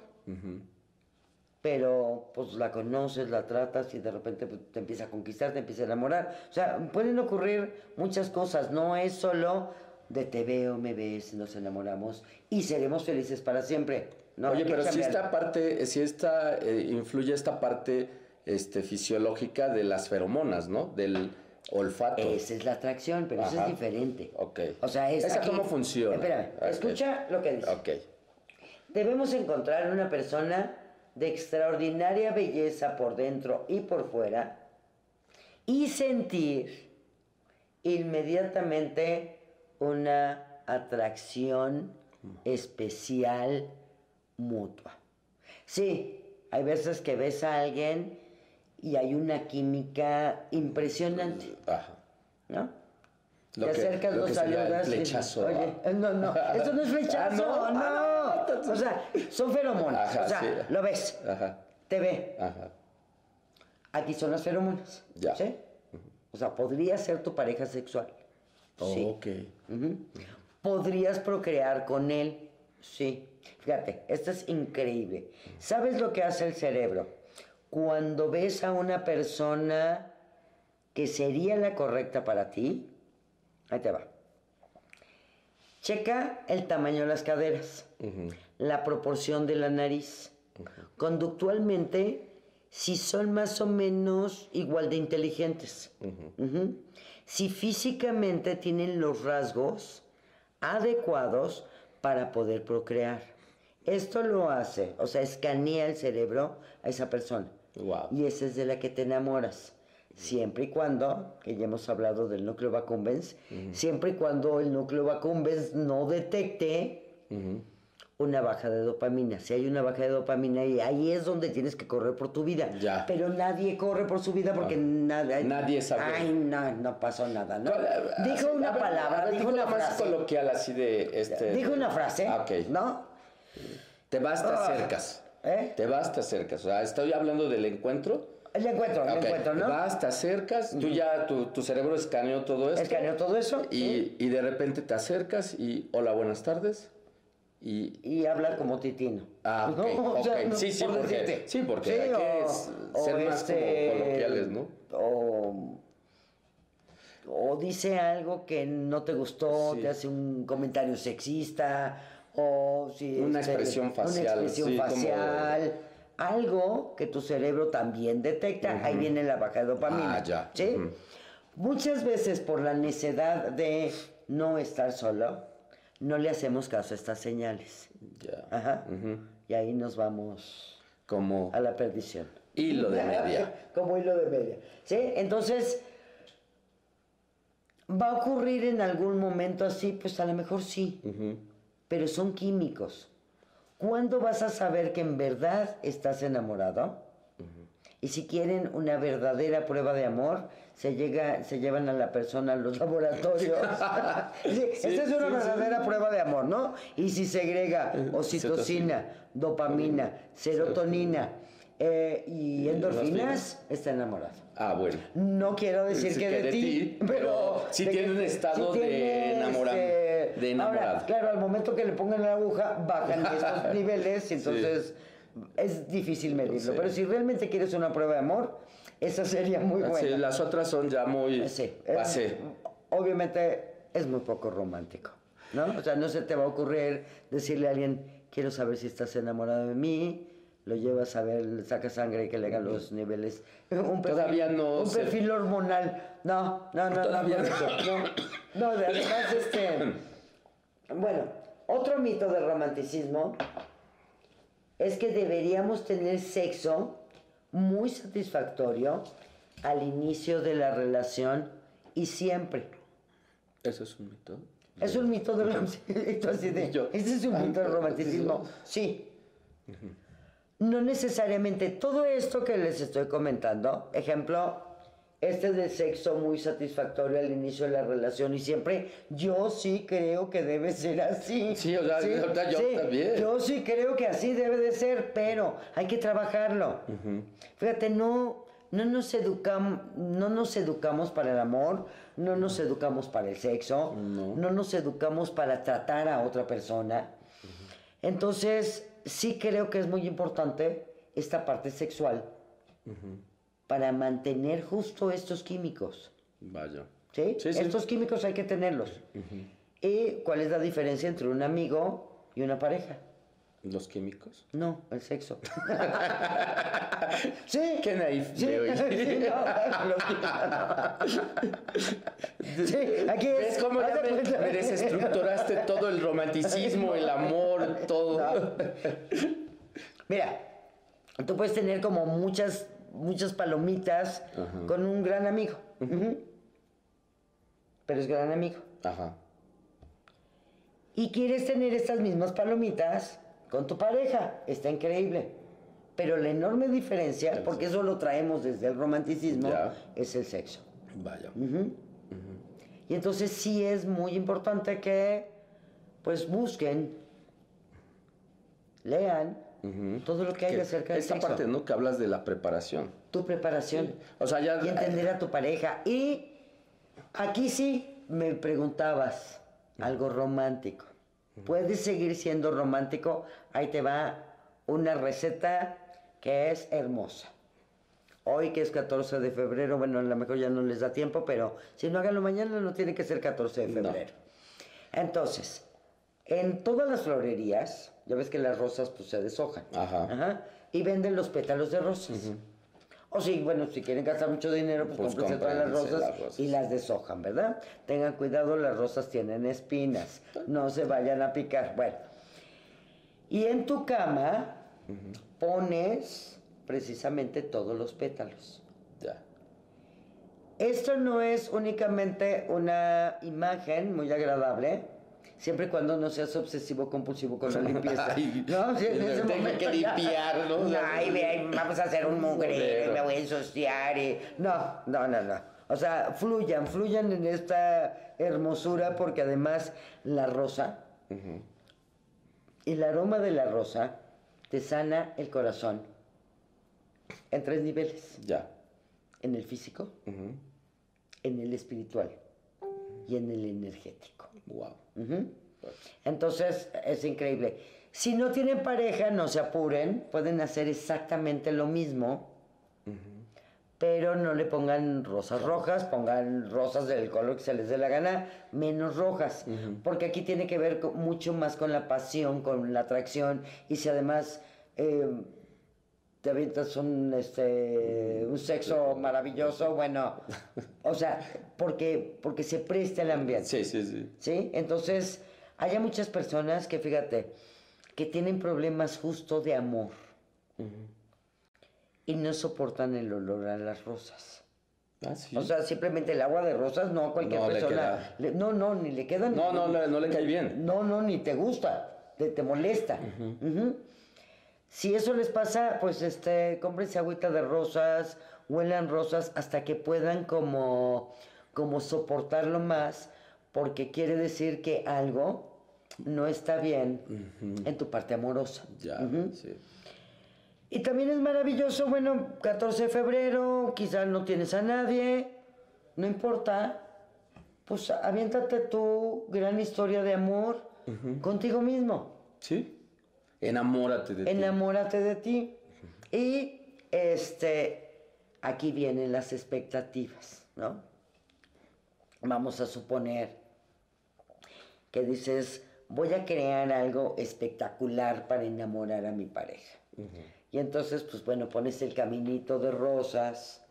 pero pues la conoces, la tratas y de repente pues, te empieza a conquistar, te empieza a enamorar. O sea, pueden ocurrir muchas cosas, no es solo de te veo, me ves, nos enamoramos y seremos felices para siempre. No, Oye, pero si esta parte, si esta eh, influye esta parte este, fisiológica de las feromonas, ¿no? Del olfato. Esa es la atracción, pero eso es diferente. Ok. O sea, es ¿Esa aquí- cómo funciona? Espérame, Ok. escucha lo que dice. Ok. Debemos encontrar una persona de extraordinaria belleza por dentro y por fuera y sentir inmediatamente una atracción especial mutua. Sí, hay veces que ves a alguien y hay una química impresionante, Ajá. ¿no? Lo te que- acercas, lo lo que sería el saludas. y- flechazo, Oye, eh, no, no, eso no es flechazo, Ah, no. ¿no? Ah, no. O sea, son feromonas. Ajá, o sea, sí. lo ves, Ajá. te ve. Ajá. Aquí son las feromonas. Ya. ¿Sí? O sea, podría ser tu pareja sexual. Sí. Ok. ¿Podrías procrear con él? Sí. Fíjate, esto es increíble. ¿Sabes lo que hace el cerebro? Cuando ves a una persona que sería la correcta para ti, ahí te va. Checa el tamaño de las caderas, la proporción de la nariz. Conductualmente, si son más o menos igual de inteligentes. Si físicamente tienen los rasgos adecuados para poder procrear. Esto lo hace, o sea, escanea el cerebro a esa persona. Wow. Y esa es de la que te enamoras. Siempre y cuando, que ya hemos hablado del núcleo accumbens, siempre y cuando el núcleo accumbens no detecte una baja de dopamina. Si hay una baja de dopamina, y ahí es donde tienes que correr por tu vida. Ya. Pero nadie corre por su vida porque nada. Nadie sabe. Ay, no, no pasó nada, ¿no? Dijo una ver, palabra, ver, dijo una más frase. coloquial así de este. Dijo una frase, Ah, ok. ¿no? Te vas, te Ah. acercas. ¿Eh? Te vas, te acercas. O sea, estoy hablando del encuentro. El encuentro, el Ok, encuentro, ¿no? Vas, te acercas, tú ya, tu, tu cerebro escaneó todo esto. Escaneó todo eso Y, y de repente te acercas y, hola, buenas tardes. Y, y habla como titino. ah, ok, ¿No? O ok. sea, no, sí, sí, por porque, sí, porque Sí, hay que o- s- o ser más este, como coloquiales, ¿no? O, o dice algo que no te gustó, Sí. te hace un comentario sexista, o si Una expresión facial, Una expresión sí, como- facial. Algo que tu cerebro también detecta, ahí viene la baja de dopamina. Ah, ya. ¿sí? Muchas veces por la necedad de no estar solo, no le hacemos caso a estas señales. Ya. Ajá. Y ahí nos vamos Como a la perdición. hilo de media. Como hilo de media. ¿Sí? Entonces, ¿va a ocurrir en algún momento así? Pues a lo mejor sí. Pero son químicos. ¿Cuándo vas a saber que en verdad estás enamorado? Y si quieren una verdadera prueba de amor, se, llega, se llevan a la persona a los laboratorios. Sí, esta es una verdadera prueba de amor, ¿no? Y si segrega oxitocina, dopamina, serotonina eh, y endorfinas, está enamorado. Ah, bueno. No quiero decir Sí, que, de, ti, pero... sí de tiene un estado de este, de enamorado. Ahora, claro, al momento que le pongan la aguja, bajan estos niveles entonces es difícil medirlo. Sí. Pero si realmente quieres una prueba de amor, esa sería muy buena. Sí, las otras son ya muy Sí, es- pasé. obviamente es muy poco romántico, ¿no? O sea, no se te va a ocurrir decirle a alguien, quiero saber si estás enamorado de mí, lo llevas a ver, le sacas sangre y que le hagan los niveles. Un perfil, Todavía no Un se- perfil hormonal. No, no, no, Todavía no. no. No, no, de- además, este... Bueno, otro mito del romanticismo es que deberíamos tener sexo muy satisfactorio al inicio de la relación y siempre. Eso es un mito. Es un mito del romanticismo. así de, Yo. Ese es un mito del romanticismo. Sí. No necesariamente todo esto que les estoy comentando, ejemplo, este del sexo muy satisfactorio al inicio de la relación y siempre, yo sí creo que debe ser así. Sí, o sea, yo también. Yo sí creo que así debe de ser, pero hay que trabajarlo. Fíjate, no, no, nos educamos, no nos educamos para el amor, no nos educamos para el sexo, no, nos educamos para tratar a otra persona. Entonces, sí creo que es muy importante esta parte sexual para mantener justo estos químicos. Vaya. ¿sí? Sí, sí. Estos químicos hay que tenerlos. ¿Y cuál es la diferencia entre un amigo y una pareja? Los químicos. No, el sexo. sí. Qué naif Sí, de hoy. sí, no, los- Sí, aquí es. ¿Ves cómo ya me desestructuraste todo el romanticismo, el amor, todo? Mira, tú puedes tener como muchas, muchas palomitas con un gran amigo. Pero es gran amigo. Ajá. Y quieres tener estas mismas palomitas con tu pareja. Está increíble. Pero la enorme diferencia, porque eso lo traemos desde el romanticismo, Ya. es el sexo. Vaya. Y entonces sí es muy importante que pues busquen, lean todo lo que hay acerca del esta sexo. parte, ¿no? Que hablas de la preparación. Tu preparación. O sea, ya... Y entender a tu pareja. Y aquí sí me preguntabas algo romántico. ¿Puedes seguir siendo romántico? Ahí te va una receta que es hermosa. Hoy que es 14 de febrero, bueno, a lo mejor ya no les da tiempo, pero si no háganlo mañana no tiene que ser 14 de No. febrero. Entonces, en todas las florerías, ya ves que las rosas pues se deshojan. Ajá. y venden los pétalos de rosas. O sí, bueno, si quieren gastar mucho dinero, pues, Pues cómprense todas las cómprense rosas, las rosas. y las deshojan, ¿verdad? Tengan cuidado, las rosas tienen espinas, no se vayan a picar. Bueno, y en tu cama pones precisamente todos los pétalos. Ya. Esto no es únicamente una imagen muy agradable, siempre y cuando no seas obsesivo compulsivo con la limpieza. Ay, no, sí, en ese tengo momento que ya- limpiar, ¿no? Ay, ve, vamos a hacer un mugrero, me voy a ensuciar. y- No, no, no, no. O sea, fluyan, fluyan en esta hermosura porque además la rosa, el aroma de la rosa te sana el corazón en tres niveles Ya. en el físico, en el espiritual y en el energético. Wow. Entonces es increíble. Si no tienen pareja, no se apuren, pueden hacer exactamente lo mismo, pero no le pongan rosas rojas, pongan rosas del color que se les dé la gana, menos rojas, porque aquí tiene que ver con- mucho más con la pasión, con la atracción, y si además eh, te avientas un, este, un sexo maravilloso, bueno, o sea, porque, porque se presta el ambiente. Sí, sí, sí. ¿Sí? Entonces, hay muchas personas que, fíjate, que tienen problemas justo de amor y no soportan el olor a las rosas. Ah, sí. O sea, simplemente el agua de rosas, no a cualquier No le persona. queda. le- no, no, ni le quedan. No, no, no, no le cae bien. No, no, ni te gusta, te, te molesta. Ujú. Si eso les pasa, pues este, cómprense agüita de rosas, huelan rosas hasta que puedan como, como soportarlo más, porque quiere decir que algo no está bien en tu parte amorosa. Ya, sí. Y también es maravilloso, bueno, 14 de febrero, quizás no tienes a nadie, no importa, pues aviéntate tu gran historia de amor contigo mismo. Sí. Enamórate de ti. Enamórate de ti. Y este, aquí vienen las expectativas, ¿no? Vamos a suponer que dices, voy a crear algo espectacular para enamorar a mi pareja. Y entonces, pues bueno, pones el caminito de rosas.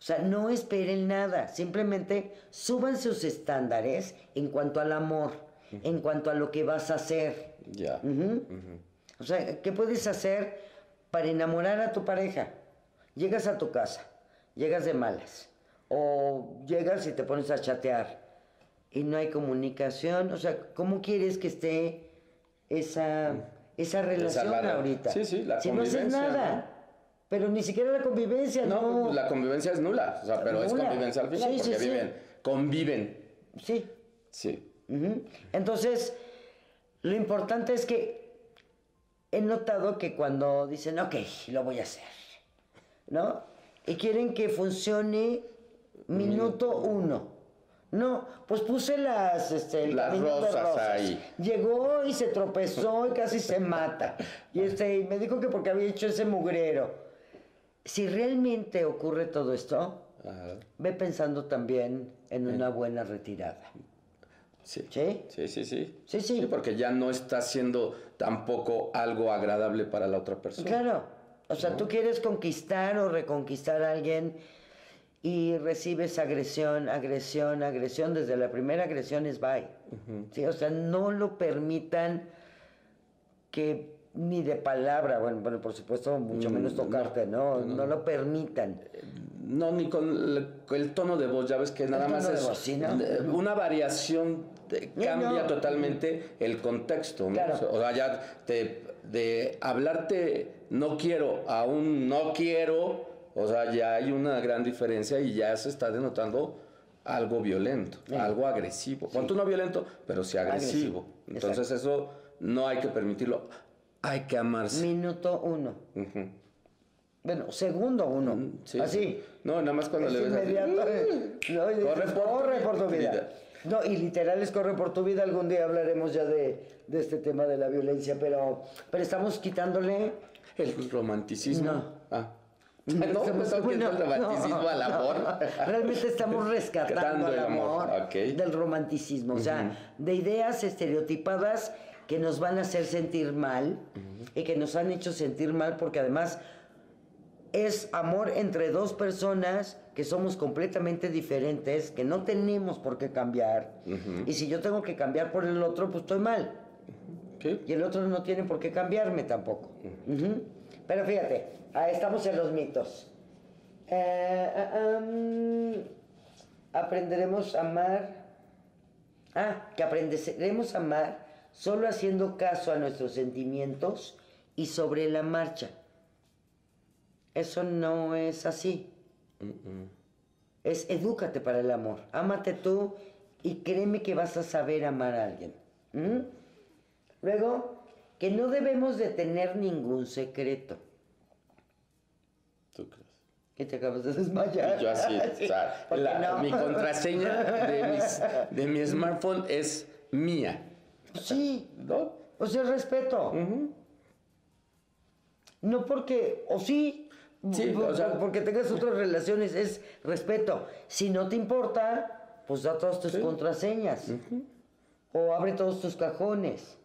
O sea, no esperen nada, simplemente suban sus estándares en cuanto al amor, en cuanto a lo que vas a hacer. Ya. O sea, ¿qué puedes hacer para enamorar a tu pareja? Llegas a tu casa, llegas de malas, o llegas y te pones a chatear y no hay comunicación. O sea, ¿cómo quieres que esté esa, esa relación la- ahorita? sí, sí, la si no haces nada. ¿no? Pero ni siquiera la convivencia, No, no. la convivencia es nula. O sea, pero es convivencia al final Sí, porque sí. viven. Conviven. Sí. Sí. Entonces, lo importante es que he notado que cuando dicen, ok, lo voy a hacer, ¿no? Y quieren que funcione minuto uno. No, pues puse las, este, el Las de rosas ahí. Llegó y se tropezó y casi se mata. Y este, y me dijo que porque había hecho ese mugrero. Si realmente ocurre todo esto, Ajá. ve pensando también en una buena retirada. Sí. ¿Sí? Sí, sí, sí. Sí, sí. porque ya no está siendo tampoco algo agradable para la otra persona. Claro. O sea, tú quieres conquistar o reconquistar a alguien y recibes agresión, agresión, agresión. Desde la primera agresión es bye. Sí, o sea, no lo permitan que ni de palabra, bueno, bueno por supuesto, mucho menos tocarte, ¿no? No, lo permitan. No, ni con el, tono de voz, ya ves que nada más es voz, sí, una variación, de- No, cambia no. totalmente el contexto, ¿no? Claro. O sea, ya te- de hablarte no quiero a un no quiero, o sea, ya hay una gran diferencia y ya se está denotando algo violento, algo agresivo. Cuanto no violento, pero sí agresivo. Agresivo, Entonces eso no hay que permitirlo, hay que amarse. Minuto uno. Bueno, segundo uno. Mm, Sí, Así. sí. No, nada más cuando Es le ves así, inmediato. No, y dices, Corre por tu corre por tu vida. vida. No, y literal es corre por tu vida. Algún día hablaremos ya de, de este tema de la violencia, pero, pero estamos quitándole. El romanticismo. No. Ah. No, no estamos quitando el romanticismo no, al amor. no. Realmente estamos rescatando el amor, del romanticismo. O sea, de ideas estereotipadas que nos van a hacer sentir mal y que nos han hecho sentir mal porque además es amor entre dos personas que somos completamente diferentes, que no tenemos por qué cambiar. Y si yo tengo que cambiar por el otro, pues estoy mal. ¿Qué? Y el otro no tiene por qué cambiarme tampoco. Ujú. Pero fíjate, ahí estamos en los mitos. Eh, ah, aprenderemos a amar. Ah, que aprenderemos a amar solo haciendo caso a nuestros sentimientos y sobre la marcha. Eso no es así. Es edúcate para el amor. Ámate tú y créeme que vas a saber amar a alguien. ¿Mm? Luego, que no debemos de tener ningún secreto. ¿Tú crees? Que te acabas de desmayar. Yo así, Sí, o sea, ¿por qué la- no? mi contraseña de, mis- de mi smartphone es mía. Sí, ¿No? o sea, respeto. No porque, o sí, Sí, o sea- porque tengas otras relaciones, es respeto. Si no te importa, pues da todas tus contraseñas. O abre todos tus cajones.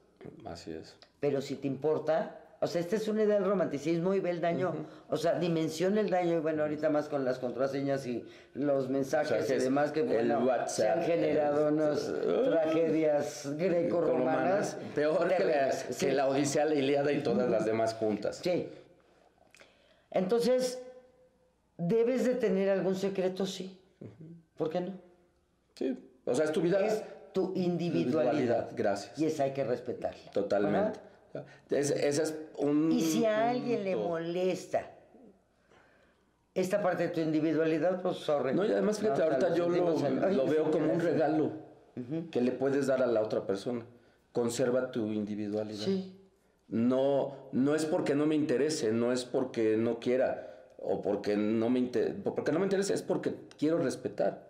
Así es. Pero si te importa, o sea, esta es una idea del romanticismo y ve el daño, o sea, dimensiona el daño y bueno, ahorita más con las contraseñas y los mensajes O sea, y demás que bueno, se han generado el- unas tragedias greco-romanas. Peor que la, que la Odisea, la Ilíada y todas las demás juntas. Sí. Entonces, ¿Debes de tener algún secreto? Sí. ¿Por qué no? Sí. O sea, es tu vida. Es tu individualidad. Individualidad, gracias. Y esa hay que respetarla. Totalmente. Es- ese es un. Y si a alguien le molesta esta parte de tu individualidad, pues sorry. No, y además, fíjate, No, ahorita yo lo, Ay, veo como un regalo que le puedes dar a la otra persona. Conserva tu individualidad. Sí. No, no es porque no me interese, no es porque no quiera o porque no me inter- porque no me interesa, es porque quiero respetar,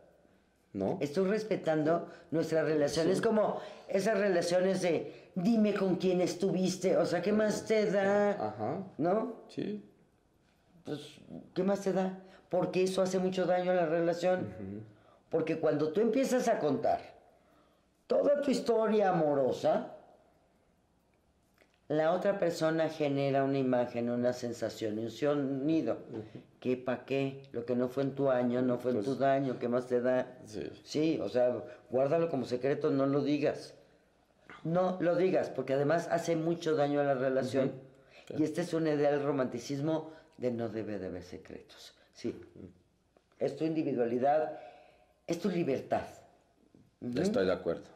¿no? Estoy respetando nuestra relación. Es como esas relaciones de dime con quién estuviste, o sea, ¿qué más te da? Ajá, ¿No? sí. Pues, ¿qué más te da? Porque eso hace mucho daño a la relación. Porque cuando tú empiezas a contar toda tu historia amorosa, la otra persona genera una imagen, una sensación, un sonido. ¿Qué pa' qué? Lo que no fue en tu año, no fue en tu daño, ¿qué más te da? Sí. Sí, o sea, guárdalo como secreto, no lo digas. No lo digas, porque además hace mucho daño a la relación. Y este es una idea del romanticismo de no debe de haber secretos. Sí. Es tu individualidad, es tu libertad. Estoy de acuerdo.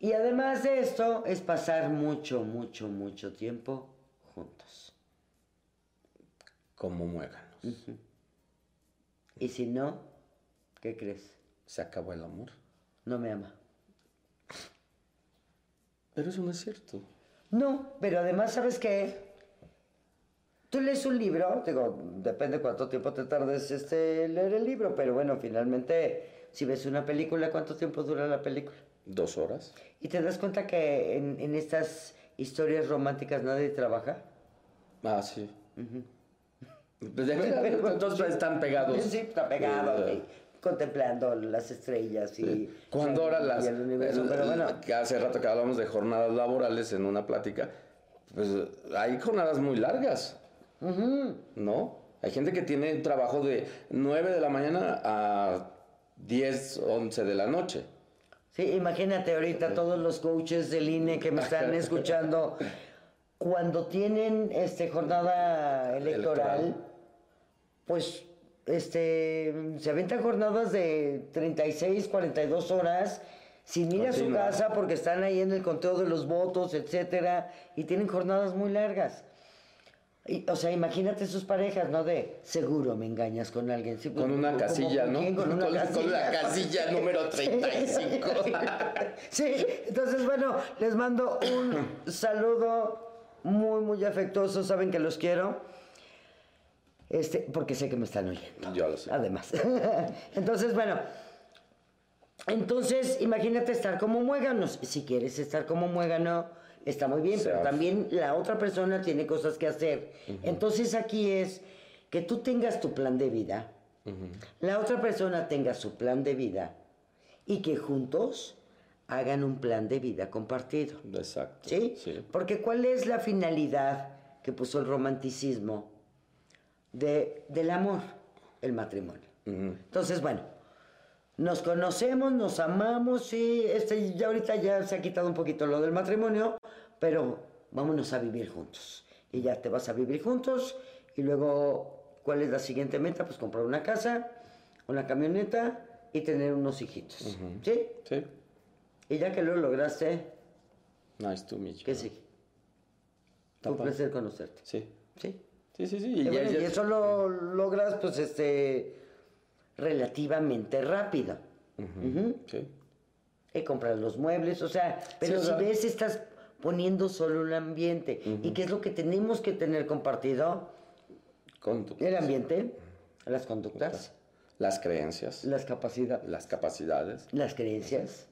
Y además de esto, es pasar mucho, mucho, mucho tiempo juntos. Como muéganos. Y si no, ¿qué crees? Se acabó el amor. No me ama. Pero eso no es cierto. No, pero además, ¿sabes qué? Tú lees un libro, digo, depende cuánto tiempo te tardes este, leer el libro, pero bueno, finalmente, si ves una película, ¿cuánto tiempo dura la película? Dos horas. Y te das cuenta que en, en estas historias románticas nadie trabaja. Ah, sí. Pues de verdad, Entonces están pegados. Sí, está pegado, Eh, contemplando las estrellas y, Cuando ahora las... el universo, el- pero bueno. hace rato que hablamos de jornadas laborales en una plática, pues hay jornadas muy largas, ¿no? Hay gente que tiene trabajo de 9 de la mañana a 10, 11 de la noche. Sí, imagínate ahorita todos los coaches del INE que me están escuchando, cuando tienen este jornada electoral, Electoral. pues este se aventan jornadas de 36, 42 horas sin ir a su casa porque están ahí en el conteo de los votos, etcétera, y tienen jornadas muy largas. O sea, imagínate sus parejas, ¿no? De seguro me engañas con alguien. Sí, pues, Con una ¿cómo- casilla, ¿no? quién? Con una Con la- con casilla. la casilla número 35. Sí, entonces bueno, les mando un saludo muy, muy afectuoso. Saben que los quiero. Este, porque sé que me están oyendo. Yo lo sé. Además. Entonces, bueno. Entonces, imagínate estar como muéganos. Si quieres estar como muégano, está muy bien, Se pero hace. también la otra persona tiene cosas que hacer. Entonces, aquí es que tú tengas tu plan de vida, la otra persona tenga su plan de vida y que juntos hagan un plan de vida compartido. Exacto. ¿Sí? Sí. Porque ¿cuál es la finalidad que puso el romanticismo de, del amor? El matrimonio. Entonces, bueno, nos conocemos, nos amamos y este, ya ahorita ya se ha quitado un poquito lo del matrimonio, pero vámonos a vivir juntos. Y ya te vas a vivir juntos y luego, ¿cuál es la siguiente meta? Pues comprar una casa, una camioneta y tener unos hijitos. ¿Sí? Sí. Y ya que lo lograste, Nice to meet you. ¿qué sigue? Está Un placer conocerte. Sí. ¿Sí? Sí, sí, sí. Y, Y, ya- bueno, ya- y eso lo logras, pues, este, relativamente rápido. Sí. Y comprar los muebles, o sea, pero o si sea- ves, estás poniendo solo un ambiente. ¿Y qué es lo que tenemos que tener compartido? Con tu- El ambiente, las conductas, Las creencias, las capacidades, las capacidades. las creencias,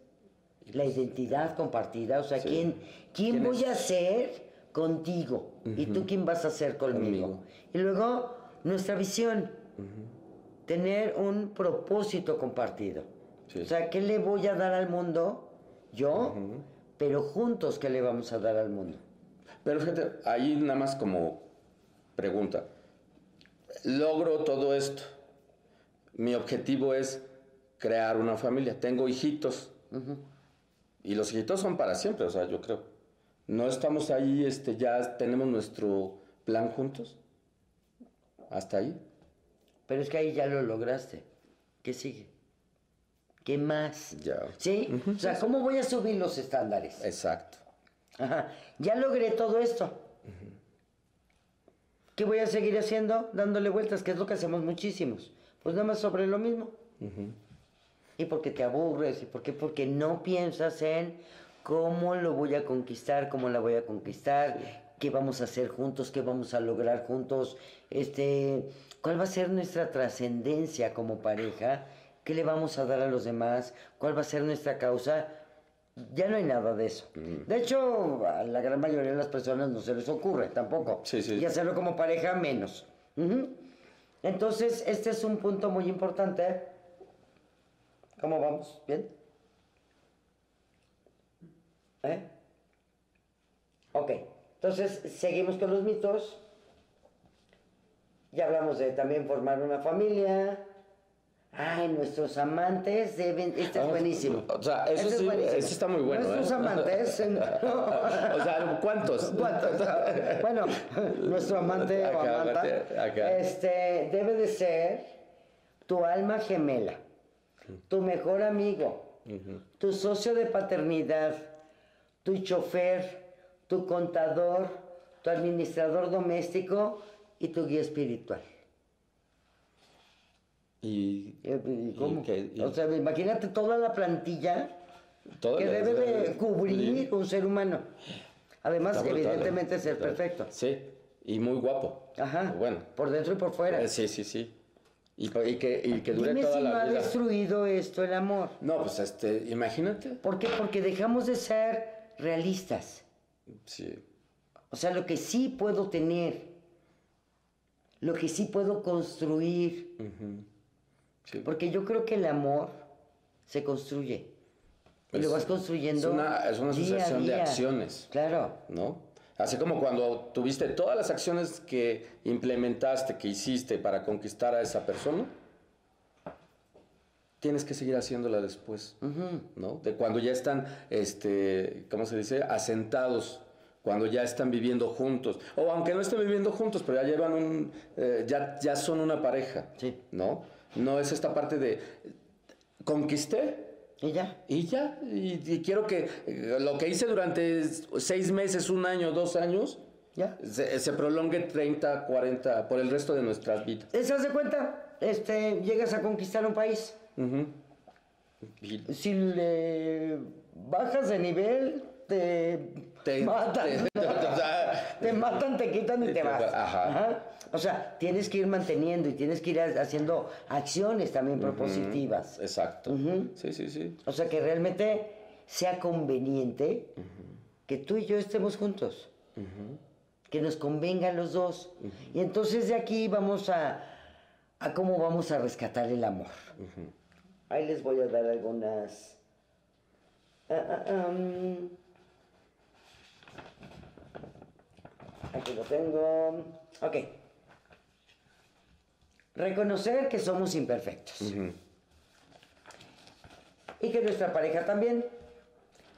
la identidad compartida, o sea, ¿quién, quién ¿Quién voy es? a ser contigo? ¿Y tú quién vas a ser conmigo? Conmigo. Y luego, nuestra visión, tener un propósito compartido. Sí. O sea, ¿qué le voy a dar al mundo? Yo, pero juntos, ¿qué le vamos a dar al mundo? Pero fíjate, ahí nada más como pregunta. Logro todo esto. Mi objetivo es crear una familia. Tengo hijitos. Y los hijitos son para siempre, o sea, yo creo. No estamos ahí, este, ya tenemos nuestro plan juntos. hasta ahí. Pero es que ahí ya lo lograste. ¿Qué sigue? ¿Qué más? Ya. ¿Sí? O sea, ¿cómo voy a subir los estándares? Exacto. Ajá. Ya logré todo esto. ¿Qué voy a seguir haciendo? Dándole vueltas, que es lo que hacemos muchísimos. Pues nada más sobre lo mismo. Y porque te aburres, y porque, porque no piensas en cómo lo voy a conquistar, cómo la voy a conquistar, qué vamos a hacer juntos, qué vamos a lograr juntos, este, cuál va a ser nuestra trascendencia como pareja, qué le vamos a dar a los demás, cuál va a ser nuestra causa. Ya no hay nada de eso. De hecho, a la gran mayoría de las personas no se les ocurre tampoco. Sí, sí. Y hacerlo como pareja menos. Entonces, este es un punto muy importante. ¿Cómo vamos? ¿Bien? ¿Eh? Ok. Entonces, seguimos con los mitos. Ya hablamos de también formar una familia. Ay, nuestros amantes deben... Este es Ah, buenísimo. o sea, eso Este sí, está muy bueno, Nuestros ¿eh? amantes... o sea, ¿cuántos? ¿Cuántos? Bueno, nuestro amante o Acá, amanta acá. Este, debe de ser tu alma gemela, tu mejor amigo, tu socio de paternidad, tu chofer, tu contador, tu administrador doméstico y tu guía espiritual. Y, ¿y ¿Cómo? qué? Y- O sea, imagínate toda la plantilla todo que lo- debe de cubrir un ser humano. Además, brutal, evidentemente, ¿eh? ser Brutal. perfecto. Sí, y muy guapo. Ajá. Bueno, Por dentro y por fuera. eh, sí, sí, sí. Y, y que, y que dure Dime toda si la no ha vida. destruido esto el amor. No, pues este, imagínate. ¿Por qué? Porque dejamos de ser realistas. Sí. O sea, lo que sí puedo tener, lo que sí puedo construir. Sí. Porque yo creo que el amor se construye. Y Es- lo vas construyendo. es una- es una día a sucesión de día. acciones. Claro. ¿no? Así como cuando tuviste todas las acciones que implementaste, que hiciste para conquistar a esa persona, tienes que seguir haciéndola después, ¿no? De cuando ya están, este, ¿cómo se dice? Asentados, cuando ya están viviendo juntos, o aunque no estén viviendo juntos, pero ya llevan un, eh, ya, ya son una pareja, Sí. ¿no? No es esta parte de, conquisté, Y ya. y ya, y, y quiero que eh, lo que hice durante seis meses, un año, dos años, Ya. se, se prolongue 30, 40, por el resto de nuestras vidas. ¿Te das cuenta? Este, llegas a conquistar un país. Si le bajas de nivel, te, te- matan. te- o sea, Te matan, te quitan y Y te vas. va- ajá. O sea, tienes que ir manteniendo y tienes que ir ha- haciendo acciones también propositivas. Exacto. Sí, sí, sí. O sea, que realmente sea conveniente que tú y yo estemos juntos. Que nos convenga a los dos. Y entonces de aquí vamos a, a cómo vamos a rescatar el amor. Ahí les voy a dar algunas... ah, ah, Aquí lo tengo. Ok. Reconocer que somos imperfectos. Y que nuestra pareja también.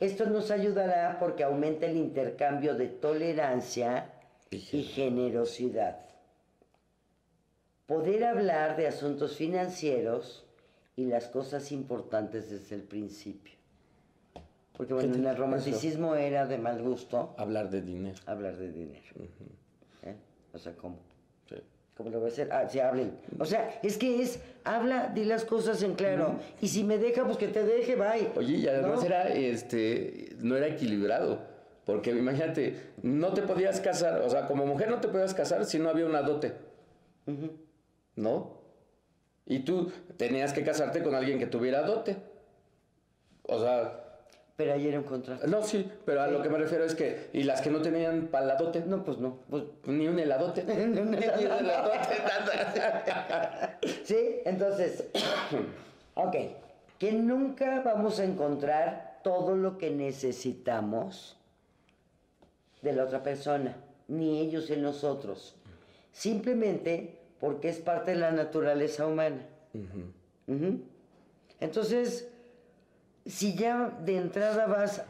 Esto nos ayudará porque aumenta el intercambio de tolerancia Y y generosidad. Poder hablar de asuntos financieros y las cosas importantes desde el principio. Porque bueno, en el eso? romanticismo era de mal gusto Hablar de dinero. hablar de dinero. ¿Eh? O sea, ¿cómo? Sí. ¿Cómo lo voy a hacer? Ah, sí, hablen. O sea, es que es, habla, di las cosas en claro. Y si me deja, pues que te deje, bye. Oye, y además ¿No? era, este, no era equilibrado. Porque imagínate, no te podías casar, o sea, como mujer no te podías casar si no había una dote. ¿No? Y tú tenías que casarte con alguien que tuviera dote. O sea, Pero ayer era un contrato. no, sí, pero a lo que me refiero es que, y las que no tenían para la dote, No, pues no. Pues, ni un heladote. Ni un heladote. Nada. ¿Sí? Entonces, ok. Que nunca vamos a encontrar todo lo que necesitamos de la otra persona, ni ellos en nosotros. Simplemente porque es parte de la naturaleza humana. Entonces, si ya de entrada vas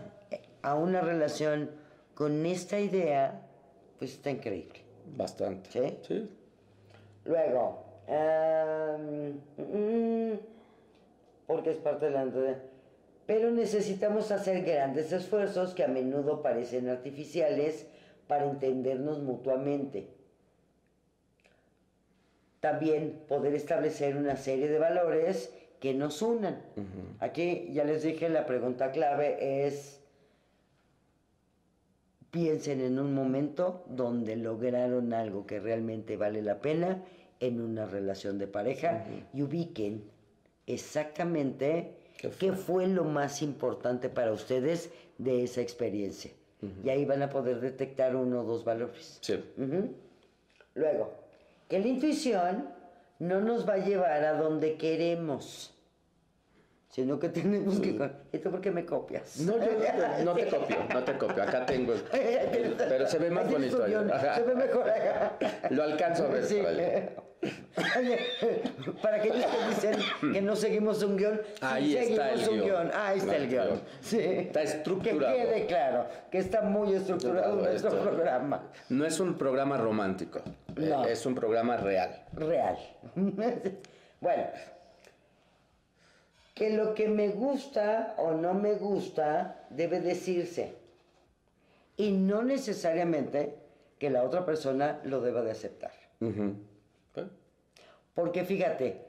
a una relación con esta idea, pues está increíble. Bastante. ¿Sí? Sí. Luego, mm, porque es parte de la... Pero necesitamos hacer grandes esfuerzos que a menudo parecen artificiales para entendernos mutuamente. También poder establecer una serie de valores que nos unan. Aquí ya les dije, la pregunta clave es, piensen en un momento donde lograron algo que realmente vale la pena en una relación de pareja y ubiquen exactamente ¿Qué qué fue? lo más importante para ustedes de esa experiencia. Y ahí van a poder detectar uno o dos valores. Sí. Luego, que la intuición no nos va a llevar a donde queremos, sino que tenemos que... ¿Esto por qué me copias? No, yo no, no te copio, no te copio. Acá tengo. el- pero se ve más bonito. Se ve mejor. Lo alcanzo a ver. Sí. para aquellos que dicen que no seguimos un guion, sí Ahí está el guion. guion. Ahí está el El guion. Sí. Está estructurado. Que quede claro que está muy estructurado Estructurado nuestro esto. programa. No es un programa romántico, No. eh, es un programa real. real. bueno, que lo que me gusta o no me gusta debe decirse. Y no necesariamente que la otra persona lo deba de aceptar. Porque fíjate,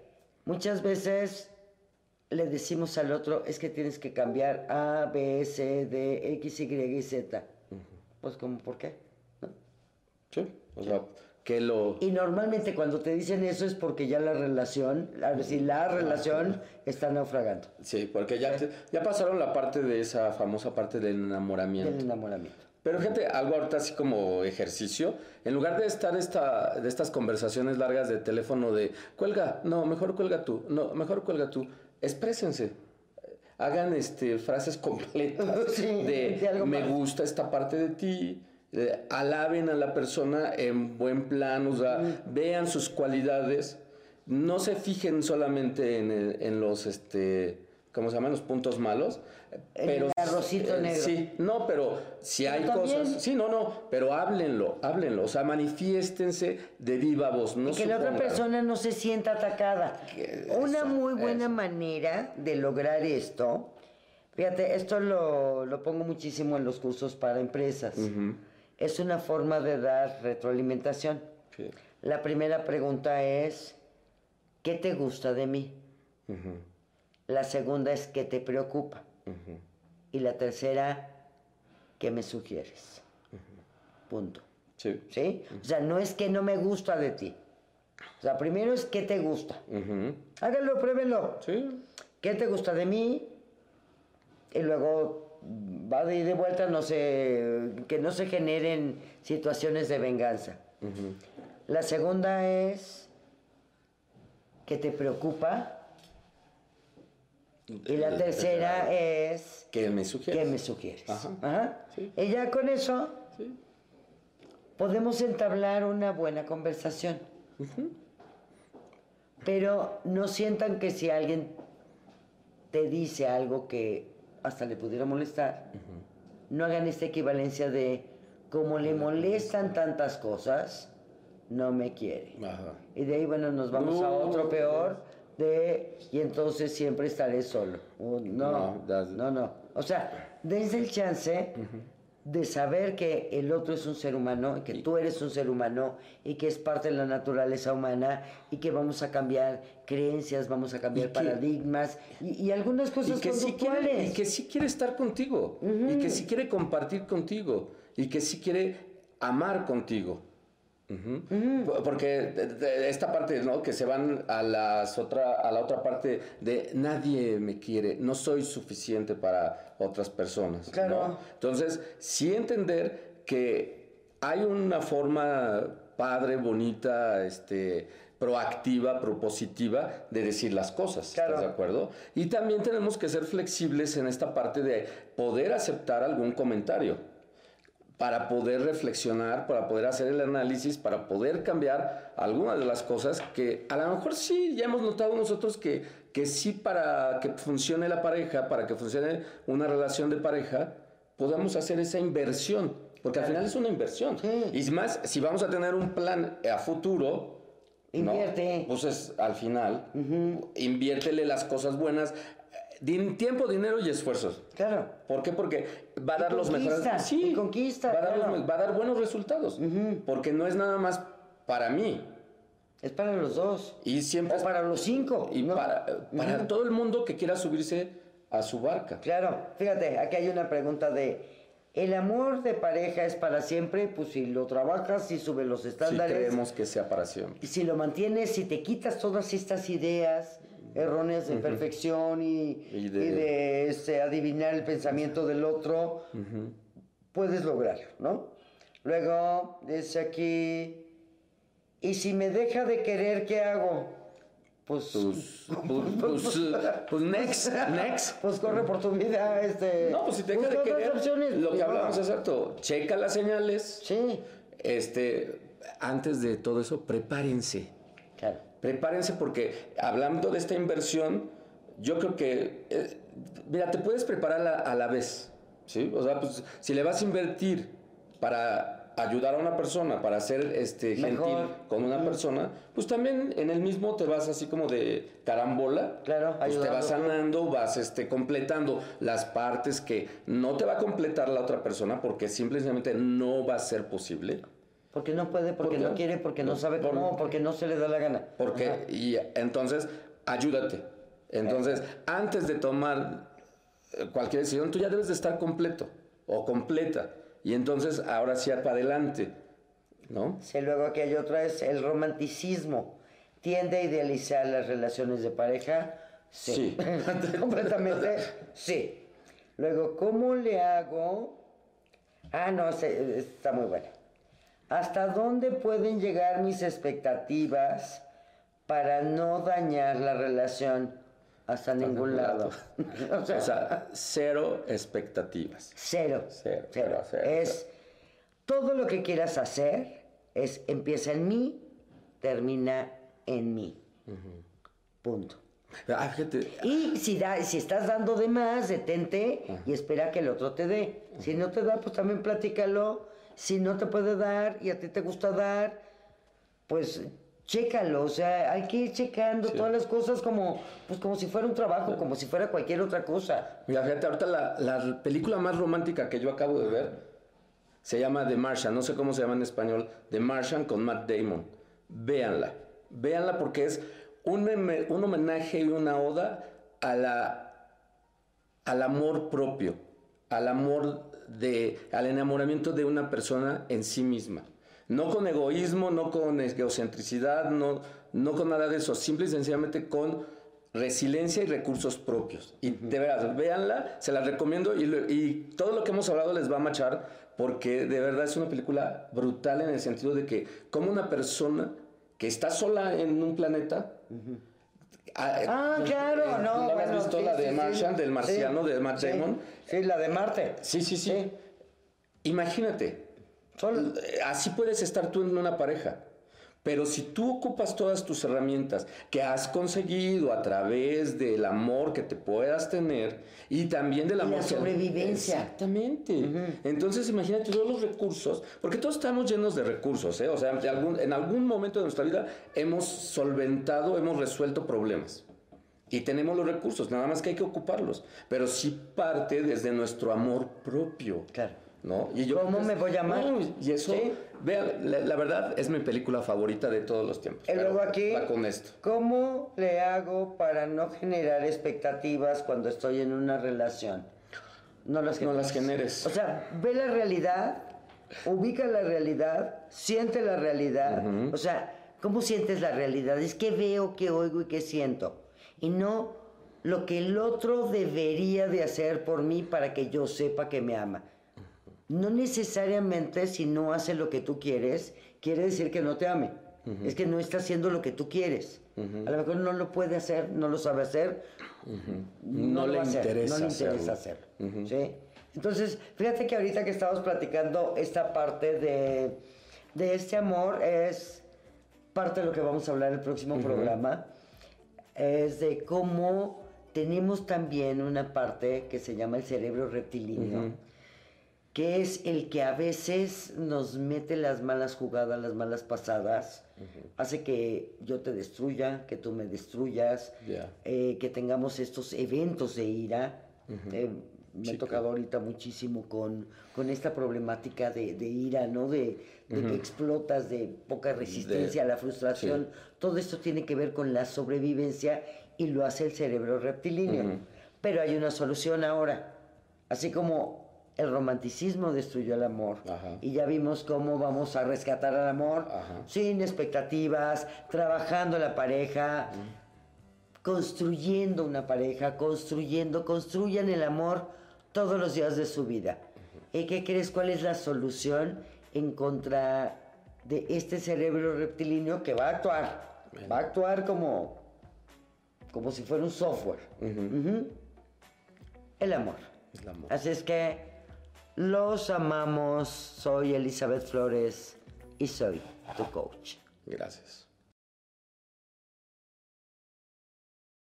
muchas veces le decimos al otro, es que tienes que cambiar A, B, C, D, X, Y y Z. Pues como, ¿por qué? ¿No? Sí. O sea, que lo. Y normalmente cuando te dicen eso es porque ya la relación, a ver si la relación está naufragando Sí, porque ya, ya pasaron la parte de esa famosa parte del enamoramiento. del enamoramiento. Pero gente, algo ahorita así como ejercicio, en lugar de estar esta, de estas conversaciones largas de teléfono de cuelga, no, mejor cuelga tú, no, mejor cuelga tú, exprésense. Hagan este, frases completas Sí, de, me más". gusta esta parte de ti, eh, alaben a la persona en buen plan, o sea, vean sus cualidades, no se fijen solamente en, el- en los, este, ¿cómo se llaman? Los puntos malos. En el arrocito eh, negro. Sí, no, pero si hay Pero también- cosas. Sí, no, no, pero háblenlo, háblenlo. O sea, manifiéstense de viva voz. No y que la otra persona no se sienta atacada. Una eso, muy buena eso. manera de lograr esto, fíjate, esto lo, lo pongo muchísimo en los cursos para empresas. Es una forma de dar retroalimentación. sí, La primera pregunta es, ¿qué te gusta de mí? La segunda es, ¿qué te preocupa? Y la tercera, ¿qué me sugieres? Punto. Sí. ¿Sí? O sea, no es que no me gusta de ti. O sea, primero es qué te gusta. Háganlo, pruébenlo. Sí. ¿Qué te gusta de mí? Y luego va de ida y de vuelta, no se, que no se generen situaciones de venganza. La segunda es ¿qué te preocupa? Y la tercera es ¿Qué me sugiere? ¿qué me sugieres? Ajá. Ajá. Sí. Y ya con eso Sí. podemos entablar una buena conversación. Pero no sientan que si alguien te dice algo que hasta le pudiera molestar, no hagan esta equivalencia de como le molestan tantas cosas, no me quiere. Ajá. Y de ahí, bueno, nos vamos a otro peor de y entonces siempre estaré solo. Uh, no, No, no, no. O sea, dense el chance de saber que el otro es un ser humano, y que tú eres un ser humano y que es parte de la naturaleza humana y que vamos a cambiar creencias, vamos a cambiar paradigmas y, y algunas Y cosas que, sí quiere, y que sí quiere estar contigo. Y que sí quiere compartir contigo. Y que sí quiere amar contigo. Por- Porque esta parte, ¿no? Que se van a, las otra, a la otra parte de nadie me quiere, no soy suficiente para otras personas. ¿no? Claro. Entonces, sí entender que hay una forma padre, bonita, este, proactiva, propositiva de decir las cosas. Claro. ¿Estás de acuerdo? Y también tenemos que ser flexibles en esta parte de poder aceptar algún comentario para poder reflexionar, para poder hacer el análisis, para poder cambiar algunas de las cosas que a lo mejor sí ya hemos notado nosotros que, que sí para que funcione la pareja, para que funcione una relación de pareja, podamos hacer esa inversión, porque al final es una inversión. Sí. Y más, si vamos a tener un plan a futuro, Invierte. Pues es al final, inviértele las cosas buenas, tiempo, dinero y esfuerzos. Claro. ¿Por qué? Porque va a dar los mejores. y conquista, va a, dar los claro. va a dar buenos resultados. Porque no es nada más para mí. Es para los dos. Y siempre O para los cinco. y ¿no? para, para todo el mundo que quiera subirse a su barca. Claro, fíjate, aquí hay una pregunta de, ¿el amor de pareja es para siempre? Pues si lo trabajas, si subes los Si estándares, creemos que sea para siempre. y si lo mantienes, si te quitas todas estas ideas erróneas de perfección y, Y y de- este, adivinar el pensamiento del otro, puedes lograrlo, ¿no? Luego dice aquí, ¿y si me deja de querer, qué hago? Pues, Pues, pues, pues, pues next, next. pues corre por tu vida, este... No, pues si te deja de querer, opciones, lo que hablamos no. rato, checa las señales. Sí, Este, antes de todo eso, prepárense. claro. Prepárense porque hablando de esta inversión, yo creo que, eh, mira, te puedes preparar a la, a la vez, ¿sí? O sea, pues si le vas a invertir para ayudar a una persona, para ser este, gentil con una persona, pues también en el mismo te vas así como de carambola. Claro, pues te ayudando vas tú. sanando, vas este, completando las partes que no te va a completar la otra persona porque simplemente no va a ser posible. Porque no puede, porque no quiere, porque no sabe Por- cómo, porque no se le da la gana. Porque, Ajá. y entonces, ayúdate. Entonces, antes de tomar eh, cualquier decisión, tú ya debes de estar completo o completa. Y entonces, ahora sí, para adelante, ¿no? Sí, luego aquí hay otra, es el romanticismo. ¿Tiende a idealizar las relaciones de pareja? Sí. Completamente, sí. Luego, ¿cómo le hago? Ah, no, se- está muy buena. ¿Hasta dónde pueden llegar mis expectativas para no dañar la relación? Hasta ningún lado. o sea, O sea, cero expectativas. Cero. Cero, Cero. cero, cero, es todo lo que quieras hacer, es empieza en mí, termina en mí. Punto. Ah, Y si, da, si estás dando de más, detente y espera que el otro te dé. Si no te da, pues también platícalo. Si no te puede dar y a ti te gusta dar, pues chécalo. O sea, hay que ir checando todas las cosas como, pues como si fuera un trabajo, como si fuera cualquier otra cosa. Mira, fíjate, ahorita la, la película más romántica que yo acabo de ver se llama The Martian, no sé cómo se llama en español, The Martian con Matt Damon. Véanla, véanla porque es un, un homenaje y una oda a la, al amor propio, al amor de, al enamoramiento de una persona en sí misma. No con egoísmo, no con egocentricidad, no, no con nada de eso, simple y sencillamente con resiliencia y recursos propios. Y de verdad, véanla, se la recomiendo y, lo- y todo lo que hemos hablado les va a machar porque de verdad es una película brutal en el sentido de que como una persona que está sola en un planeta... ah, Ah, eh, claro, eh, no. ¿no bueno, has visto sí, la de sí, del marciano, de Matt Damon? Sí, la de Marte. Sí, sí, sí. Imagínate, eh, así puedes estar tú en una pareja. Pero si tú ocupas todas tus herramientas que has conseguido a través del amor que te puedas tener y también del Y la amor que- sobrevivencia. Exactamente. Entonces imagínate todos los recursos, porque todos estamos llenos de recursos, ¿eh? O sea, algún- en algún momento de nuestra vida hemos solventado, hemos resuelto problemas. Y tenemos los recursos, nada más que hay que ocuparlos. Pero sí parte desde nuestro amor propio. Claro. ¿No? Y ¿Cómo me voy a amar? Uy, y eso, Sí. vean, la, la verdad es mi película favorita de todos los tiempos. Y luego aquí, va con esto. ¿cómo le hago para no generar expectativas cuando estoy en una relación? No las No generes. las generes. O sea, ve la realidad, ubica la realidad, siente la realidad. O sea, ¿cómo sientes la realidad? Es que veo, que oigo y que siento. Y no lo que el otro debería de hacer por mí para que yo sepa que me ama. No necesariamente si no hace lo que tú quieres, quiere decir que no te ame. Es que no está haciendo lo que tú quieres. A lo mejor no lo puede hacer, no lo sabe hacer. No le hacer, interesa no le interesa hacerlo. hacerlo. ¿sí? Entonces, fíjate que ahorita que estamos platicando esta parte de, de este amor es parte de lo que vamos a hablar en el próximo programa. Es de cómo tenemos también una parte que se llama el cerebro reptilíneo, que es el que a veces nos mete las malas jugadas, las malas pasadas, hace que yo te destruya, que tú me destruyas, Ya. eh, que tengamos estos eventos de ira. Eh, me ha tocado ahorita muchísimo con, con esta problemática de, de ira, ¿no? De, de que explotas, de poca resistencia a la frustración. Todo esto tiene que ver con la sobrevivencia y lo hace el cerebro reptilíneo. Pero hay una solución ahora. Así como el romanticismo destruyó el amor Ajá. y ya vimos cómo vamos a rescatar al amor Ajá. sin expectativas, trabajando la pareja, construyendo una pareja, construyendo, construyan el amor todos los días de su vida. ¿Y qué crees? ¿Cuál es la solución en contra de este cerebro reptilíneo que va a actuar? Va a actuar como, como si fuera un software. El amor. El amor. Así es que los amamos. Soy Elizabeth Flores y soy tu coach. Gracias.